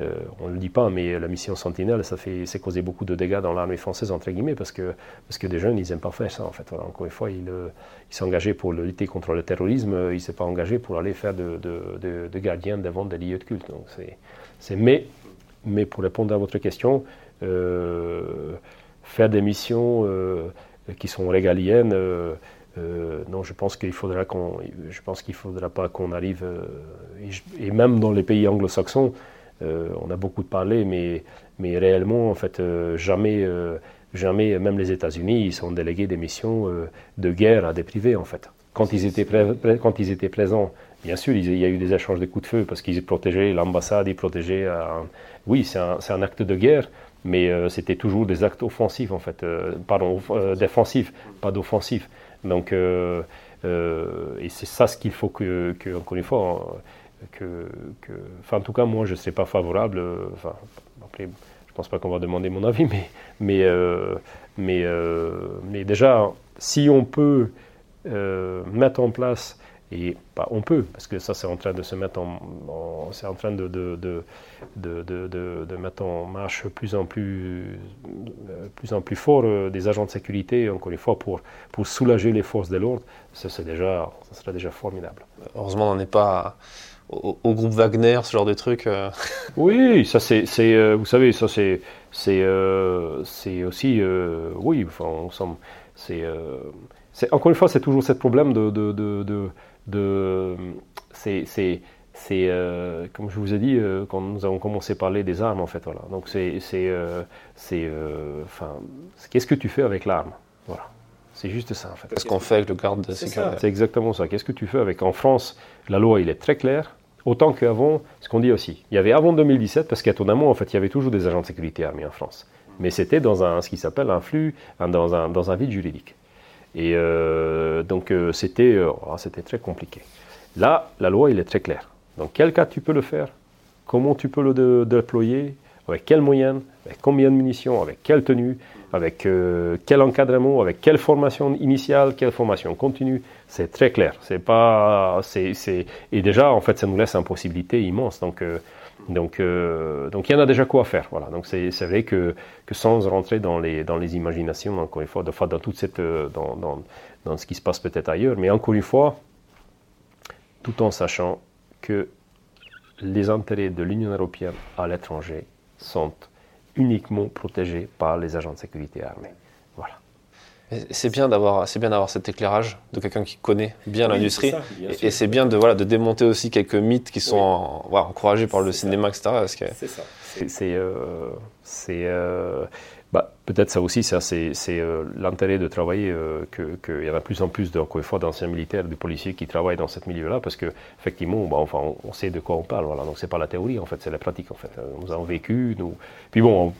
euh, on ne le dit pas, mais la mission Sentinelle, ça fait, c'est causé beaucoup de dégâts dans l'armée française, entre guillemets, parce que, parce que des jeunes, ils n'aiment pas faire ça, en fait. encore une fois, il, euh, engagé pour lutter contre le terrorisme, euh, il ne s'est pas engagé pour aller faire de, de, de, gardien devant des lieux de culte. Donc c'est, mais, mais pour répondre à votre question, faire des missions qui sont régaliennes, non, je pense qu'il faudra qu'on, je pense qu'il faudra pas qu'on arrive, et, même dans les pays anglo-saxons, euh, on a beaucoup parlé, mais, mais réellement, en fait, euh, jamais, euh, jamais, même les États-Unis, ils sont délégués des missions de guerre à des privés, en fait. Quand ils étaient, quand ils étaient présents, bien sûr, il y a eu des échanges de coups de feu parce qu'ils protégeaient l'ambassade, ils protégeaient. Oui, c'est un, un, acte de guerre, mais c'était toujours des actes offensifs, en fait. pardon, défensifs, pas d'offensifs. Donc, et c'est ça ce qu'il faut que, encore une fois, que, enfin, en tout cas, moi, je ne serais pas favorable. Euh, enfin, après, je pense pas qu'on va demander mon avis, <laughs> mais, mais, euh, euh, mais déjà, si on peut mettre en place Et bah, on peut, parce que ça, c'est en train de se mettre en, c'est en train de de, de, de, mettre en marche plus en plus, plus en plus fort euh, des agents de sécurité, encore une fois, pour, pour soulager les forces de l'ordre. Ça, c'est déjà, ça serait déjà formidable. Heureusement, on n'est pas au, groupe Wagner, ce genre de truc. Euh. <laughs> Oui, ça c'est, euh, vous savez, ça c'est, c'est, c'est aussi, oui, enfin, c'est, c'est, encore une fois, c'est toujours ce problème de, de, de c'est c'est euh, comme je vous ai dit euh, quand nous avons commencé à parler des armes en fait voilà. Donc c'est c'est euh, c'est enfin qu'est-ce que tu fais avec l'arme? Voilà. C'est juste ça en fait. Qu'est-ce qu'on fait avec le garde de sécurité? c'est exactement ça. Qu'est-ce que tu fais avec en France la loi il est très clair autant qu'avant ce qu'on dit aussi. Il y avait avant 2017 parce qu'étonnamment en fait il y avait toujours des agents de sécurité armés en France. Mais c'était dans un ce qui s'appelle un flux dans un dans un vide juridique et euh, donc euh, c'était euh, oh, c'était très compliqué. Là, la loi, il est très clair. Dans quel cas tu peux le faire? Comment tu peux le déployer? Avec quels moyens? Avec combien de munitions? Avec quelle tenue? Avec quel encadrement? Avec quelle formation initiale? Quelle formation continue? C'est très clair. C'est pas, c'est, et déjà, en fait, ça nous laisse une possibilité immense. Donc, donc, euh, donc il y en a déjà quoi faire. Voilà. Donc c'est vrai que, sans rentrer dans les, imaginations, encore une fois, de, dans toute cette, euh, dans ce qui se passe peut-être ailleurs, mais encore une fois, tout en sachant que les intérêts de l'Union européenne à l'étranger sont uniquement protégés par les agents de sécurité armés. C'est bien d'avoir, c'est bien d'avoir cet éclairage de quelqu'un qui connaît bien l'industrie, et, c'est bien de voilà de démonter aussi quelques mythes qui sont encouragés par le cinéma, etc. C'est ça. C'est euh, euh, bah, peut-être ça aussi, ça c'est euh, l'intérêt de travailler, qu'il y en a de plus en plus encore une fois d'anciens militaires, de policiers qui travaillent dans ce milieu-là, parce que effectivement, bah, enfin, on, sait de quoi on parle. Voilà. Donc c'est pas la théorie en fait, c'est la pratique en fait. Nous avons vécu, nous. Puis bon,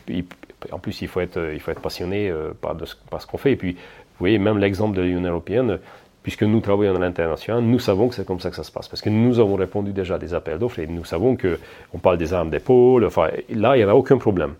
en plus, il faut être, il faut être passionné euh, par, ce qu'on fait. Et puis, vous voyez, même l'exemple de l'Union européenne, puisque nous travaillons à l'international, nous savons que c'est comme ça que ça se passe. Parce que nous avons répondu déjà à des appels d'offres et nous savons qu'on parle des armes d'épaule. Enfin, là, il n'y a aucun problème.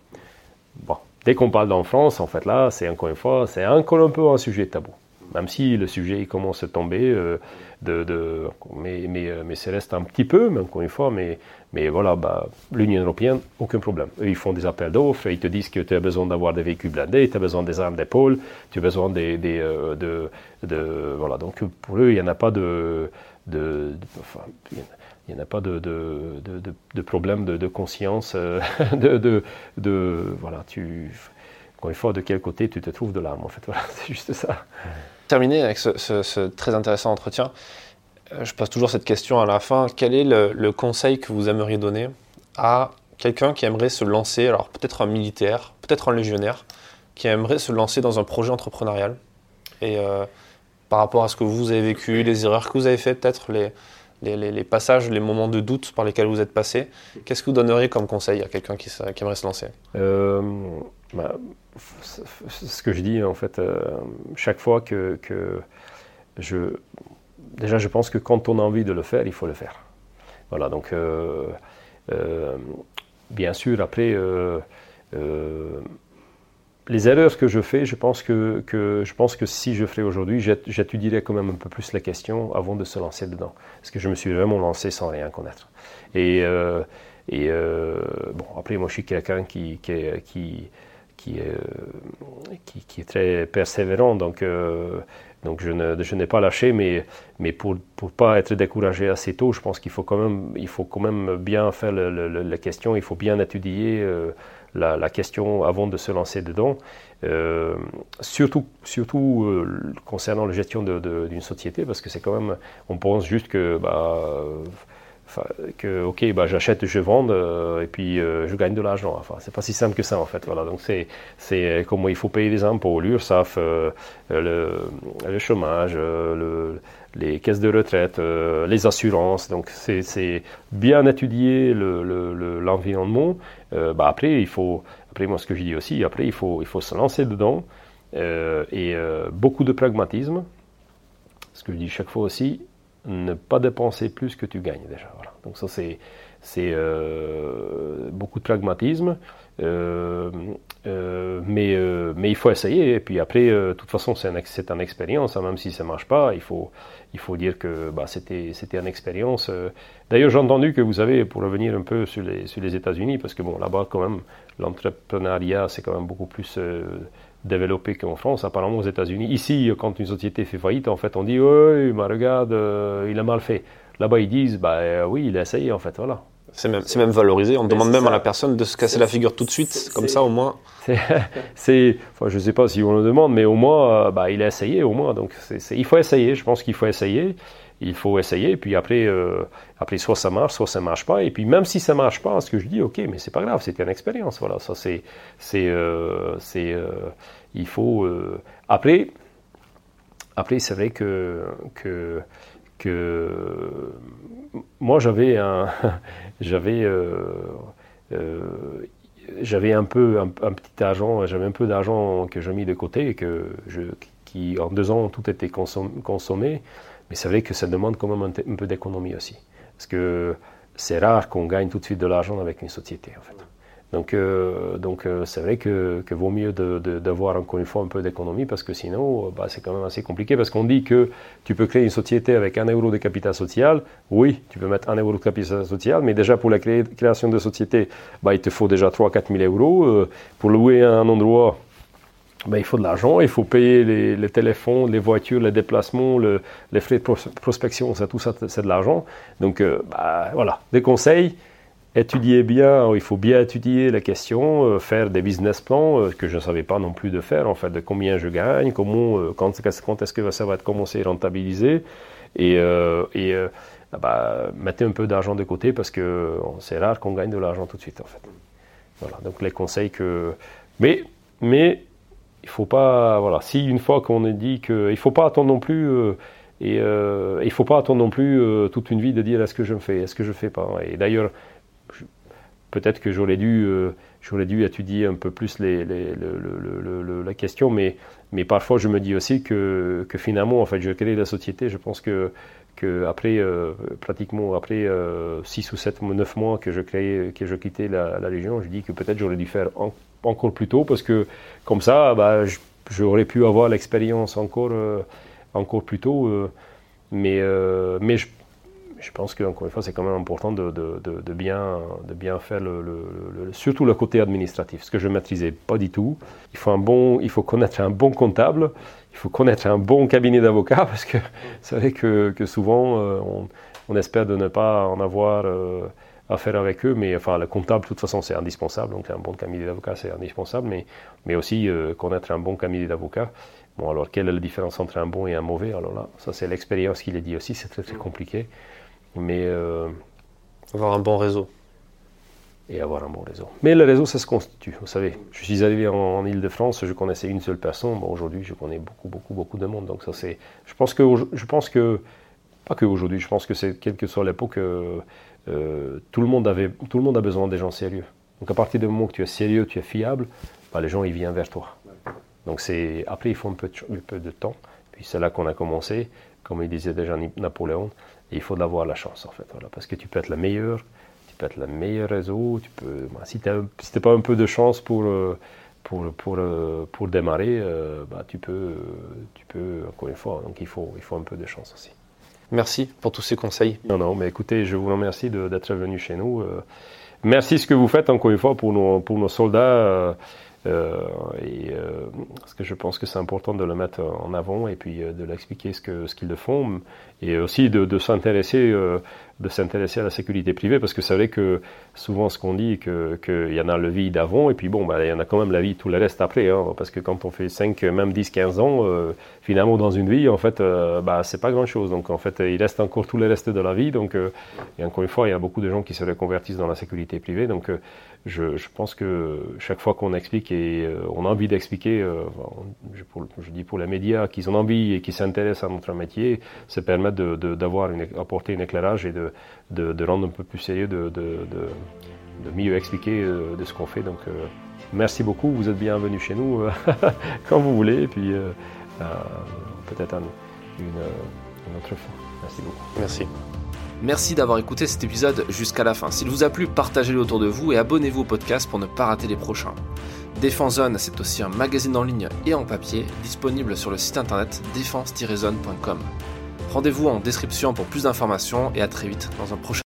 Bon, dès qu'on parle d'en France, en fait, là, c'est encore une fois, c'est encore un peu un sujet tabou. Même si le sujet commence à tomber, euh, de, mais, mais, euh, mais ça reste un petit peu, même encore une fois, mais, mais voilà, bah, l'Union européenne, aucun problème. Ils font des appels d'offres, ils te disent que tu as besoin d'avoir des véhicules blindés, tu as besoin des armes d'épaule, tu as besoin des, des euh, de, de, Voilà, donc pour eux, il n'y en a pas de. de, enfin, il n'y en a pas de, de, de, de problème de, conscience, <laughs> de, de, voilà, tu, encore une fois, de quel côté tu te trouves de l'arme, en fait, <laughs> voilà, c'est juste ça. Terminer avec ce, très intéressant entretien, euh, je pose toujours cette question à la fin. Quel est le, conseil que vous aimeriez donner à quelqu'un qui aimerait se lancer, alors peut-être un militaire, peut-être un légionnaire, qui aimerait se lancer dans un projet entrepreneurial? Et euh, par rapport à ce que vous avez vécu, les erreurs que vous avez faites, peut-être les, passages, les moments de doute par lesquels vous êtes passé, qu'est-ce que vous donneriez comme conseil à quelqu'un qui, aimerait se lancer? Euh, bah, ce que je dis en fait, euh, chaque fois que, je. Déjà, je pense que quand on a envie de le faire, il faut le faire. Voilà, donc, euh, euh, bien sûr, après, les erreurs que je fais, je pense que, je pense que si je ferais aujourd'hui, j'étudierais quand même un peu plus la question avant de se lancer dedans. Parce que je me suis vraiment lancé sans rien connaître. Et, et bon, après, moi, je suis quelqu'un qui est, qui, qui, est très persévérant. Donc, euh, donc je, ne, je n'ai pas lâché, mais, mais pour ne pas être découragé assez tôt, je pense qu'il faut quand même, il faut quand même bien faire la question, il faut bien étudier euh, la, question avant de se lancer dedans. Euh, surtout surtout concernant la gestion d'une société, parce que c'est quand même, on pense juste que... Bah, que ok bah j'achète je vends euh, et puis euh, je gagne de l'argent. Enfin c'est pas si simple que ça en fait voilà. Donc c'est c'est comment il faut payer les impôts l'URSSAF euh, le, le, chômage le, les caisses de retraite les assurances. Donc c'est bien étudier l'environnement. Le, bah après il faut après moi ce que je dis aussi après il faut il faut se lancer dedans et beaucoup de pragmatisme. Ce que je dis chaque fois aussi ne pas dépenser plus que tu gagnes déjà. Donc ça c'est euh, beaucoup de pragmatisme, euh, euh, mais, il faut essayer. Et puis après, de toute façon, c'est un, une expérience, hein, même si ça ne marche pas, il faut, dire que bah, c'était une expérience. D'ailleurs, j'ai entendu que vous avez, pour revenir un peu sur les, États-Unis, parce que bon, là-bas, quand même, l'entrepreneuriat, c'est quand même beaucoup plus développé qu'en France, apparemment aux États-Unis. Ici, quand une société fait faillite, en fait, on dit Oui, mais regarde, il a mal fait. Là-bas, ils disent bah, Oui, il a essayé, en fait, voilà. C'est même, même, valorisé. On demande même à la personne de se casser la figure tout de suite, comme ça au moins. C'est, <laughs> enfin, je ne sais pas si on le demande, mais au moins, euh, bah, il a essayé au moins. Donc, il faut essayer. Je pense qu'il faut essayer. Il faut essayer. Puis après, euh, après, soit ça marche, soit ça marche pas. Et puis même si ça marche pas, ce que je dis, ok, mais c'est pas grave, c'était une expérience. Voilà, ça c'est, c'est, euh, c'est, il faut. après, après, c'est vrai que que que moi j'avais un <laughs> j'avais euh, euh, j'avais un peu un, petit argent j'avais un peu d'argent que j'ai mis de côté que je qui en deux ans tout était consommé. Mais c'est vrai que ça demande quand même un, un peu d'économie aussi. Parce que c'est rare qu'on gagne tout de suite de l'argent avec une société en fait donc, euh, euh, c'est vrai que, vaut mieux d'avoir encore une fois un peu d'économie parce que sinon, euh, bah, c'est quand même assez compliqué parce qu'on dit que tu peux créer une société avec un euro de capital social. Oui, tu peux mettre un euro de capital social, mais déjà pour la création de société, bah, il te faut déjà 3-4 000 euros. pour louer un endroit, bah, il faut de l'argent, il faut payer les, téléphones, les voitures, les déplacements, les frais de prospection, ça, tout ça, c'est de l'argent. Donc voilà, des conseils étudier bien, il faut bien étudier la question, euh, faire des business plans euh, que je ne savais pas non plus de faire, en fait, de combien je gagne, comment, euh, quand, est-ce que ça va être commencé à rentabiliser, et, et ah bah, mettez un peu d'argent de côté parce que c'est rare qu'on gagne de l'argent tout de suite, en fait. Voilà, donc les conseils que... Mais, mais il faut pas... Voilà, si une fois qu'on est dit qu'il ne faut pas attendre non plus... et il faut pas attendre non plus toute une vie de dire est-ce que je me fais, est-ce que je ne fais pas. Et d'ailleurs, peut-être que j'aurais dû, euh, dû étudier un peu plus la question, mais, mais parfois je me dis aussi que, que, finalement, en fait, je crée la société, je pense que, que après, euh, pratiquement après 6 euh, ou 7 ou 9 mois que je, créais, que je quittais la, la je dis que peut-être j'aurais dû faire encore plus tôt, parce que comme ça, bah, j'aurais pu avoir l'expérience encore, encore plus tôt. mais, mais je je pense qu'encore une fois, c'est quand même important de, bien, faire le, surtout le côté administratif, ce que je ne maîtrisais pas du tout. Il faut, un bon, il faut connaître un bon comptable, il faut connaître un bon cabinet d'avocat, <laughs> parce que c'est vrai que, souvent, euh, on, espère de ne pas en avoir euh, affaire avec eux, mais enfin, le comptable, de toute façon, c'est indispensable, donc un bon cabinet d'avocat, c'est indispensable, mais, aussi euh, connaître un bon cabinet d'avocat. Bon, alors, quelle est la différence entre un bon et un mauvais? Alors là, ça, c'est l'expérience qui est dit aussi, c'est très, très compliqué. Mais. Euh, avoir un bon réseau. Et avoir un bon réseau. Mais le réseau, ça se constitue. Vous savez, je suis arrivé en, Ile-de-France, je connaissais une seule personne. Bon, aujourd'hui, je connais beaucoup, beaucoup, beaucoup de monde. Donc, ça, c'est. Je pense que. Je pense que pas qu'aujourd'hui, je pense que c'est, quelle que soit l'époque, euh, euh, tout, le monde avait, tout le monde a besoin des gens sérieux. Donc, à partir du moment que tu es sérieux, tu es fiable, bah, les gens, ils viennent vers toi. Donc, c'est. Après, il faut un peu de, un peu de temps. Puis, c'est là qu'on a commencé. Comme il disait déjà Napoléon, il faut d'avoir la chance, en fait. Voilà, parce que tu peux être la meilleure, tu peux être le meilleur réseau. Tu peux, bah, si tu n'as pas un peu de chance pour, euh, pour, pour, euh, pour démarrer, euh, bah, tu, peux, tu peux, encore une fois, donc il faut, il faut un peu de chance aussi. Merci pour tous ces conseils. Non, non, mais écoutez, je vous remercie d'être venu chez nous. merci ce que vous faites, encore une fois, pour nos, pour nos soldats. Euh, et, euh, parce que je pense que c'est important de le mettre en avant et puis euh, de l'expliquer ce qu'ils ce qu'ils font et aussi de, s'intéresser de s'intéresser à la sécurité privée parce que c'est vrai que souvent ce qu'on dit que qu'il y en a le vie d'avant et puis bon bah, il y en a quand même la vie tout le reste après hein, parce que quand on fait 5 même 10 15 ans finalement dans une vie en fait bah c'est pas grand chose donc en fait il reste encore tout le reste de la vie. Donc et encore une fois il y a beaucoup de gens qui se reconvertissent dans la sécurité privée. Donc je, je, pense que chaque fois qu'on explique et euh, on a envie d'expliquer, euh, je, dis pour les médias qui ont envie et qui s'intéressent à notre métier, ça permettre d'avoir apporter un éclairage et de, de, rendre un peu plus sérieux, de, de mieux expliquer euh, de ce qu'on fait. Donc, euh, merci beaucoup. Vous êtes bienvenue chez nous euh, <laughs> quand vous voulez. Et puis, peut-être un, une, une autre fois. Merci beaucoup. Merci. Merci d'avoir écouté cet épisode jusqu'à la fin. S'il vous a plu, partagez-le autour de vous et abonnez-vous au podcast pour ne pas rater les prochains. Défense Zone, c'est aussi un magazine en ligne et en papier disponible sur le site internet défense-zone.com. Rendez-vous en description pour plus d'informations et à très vite dans un prochain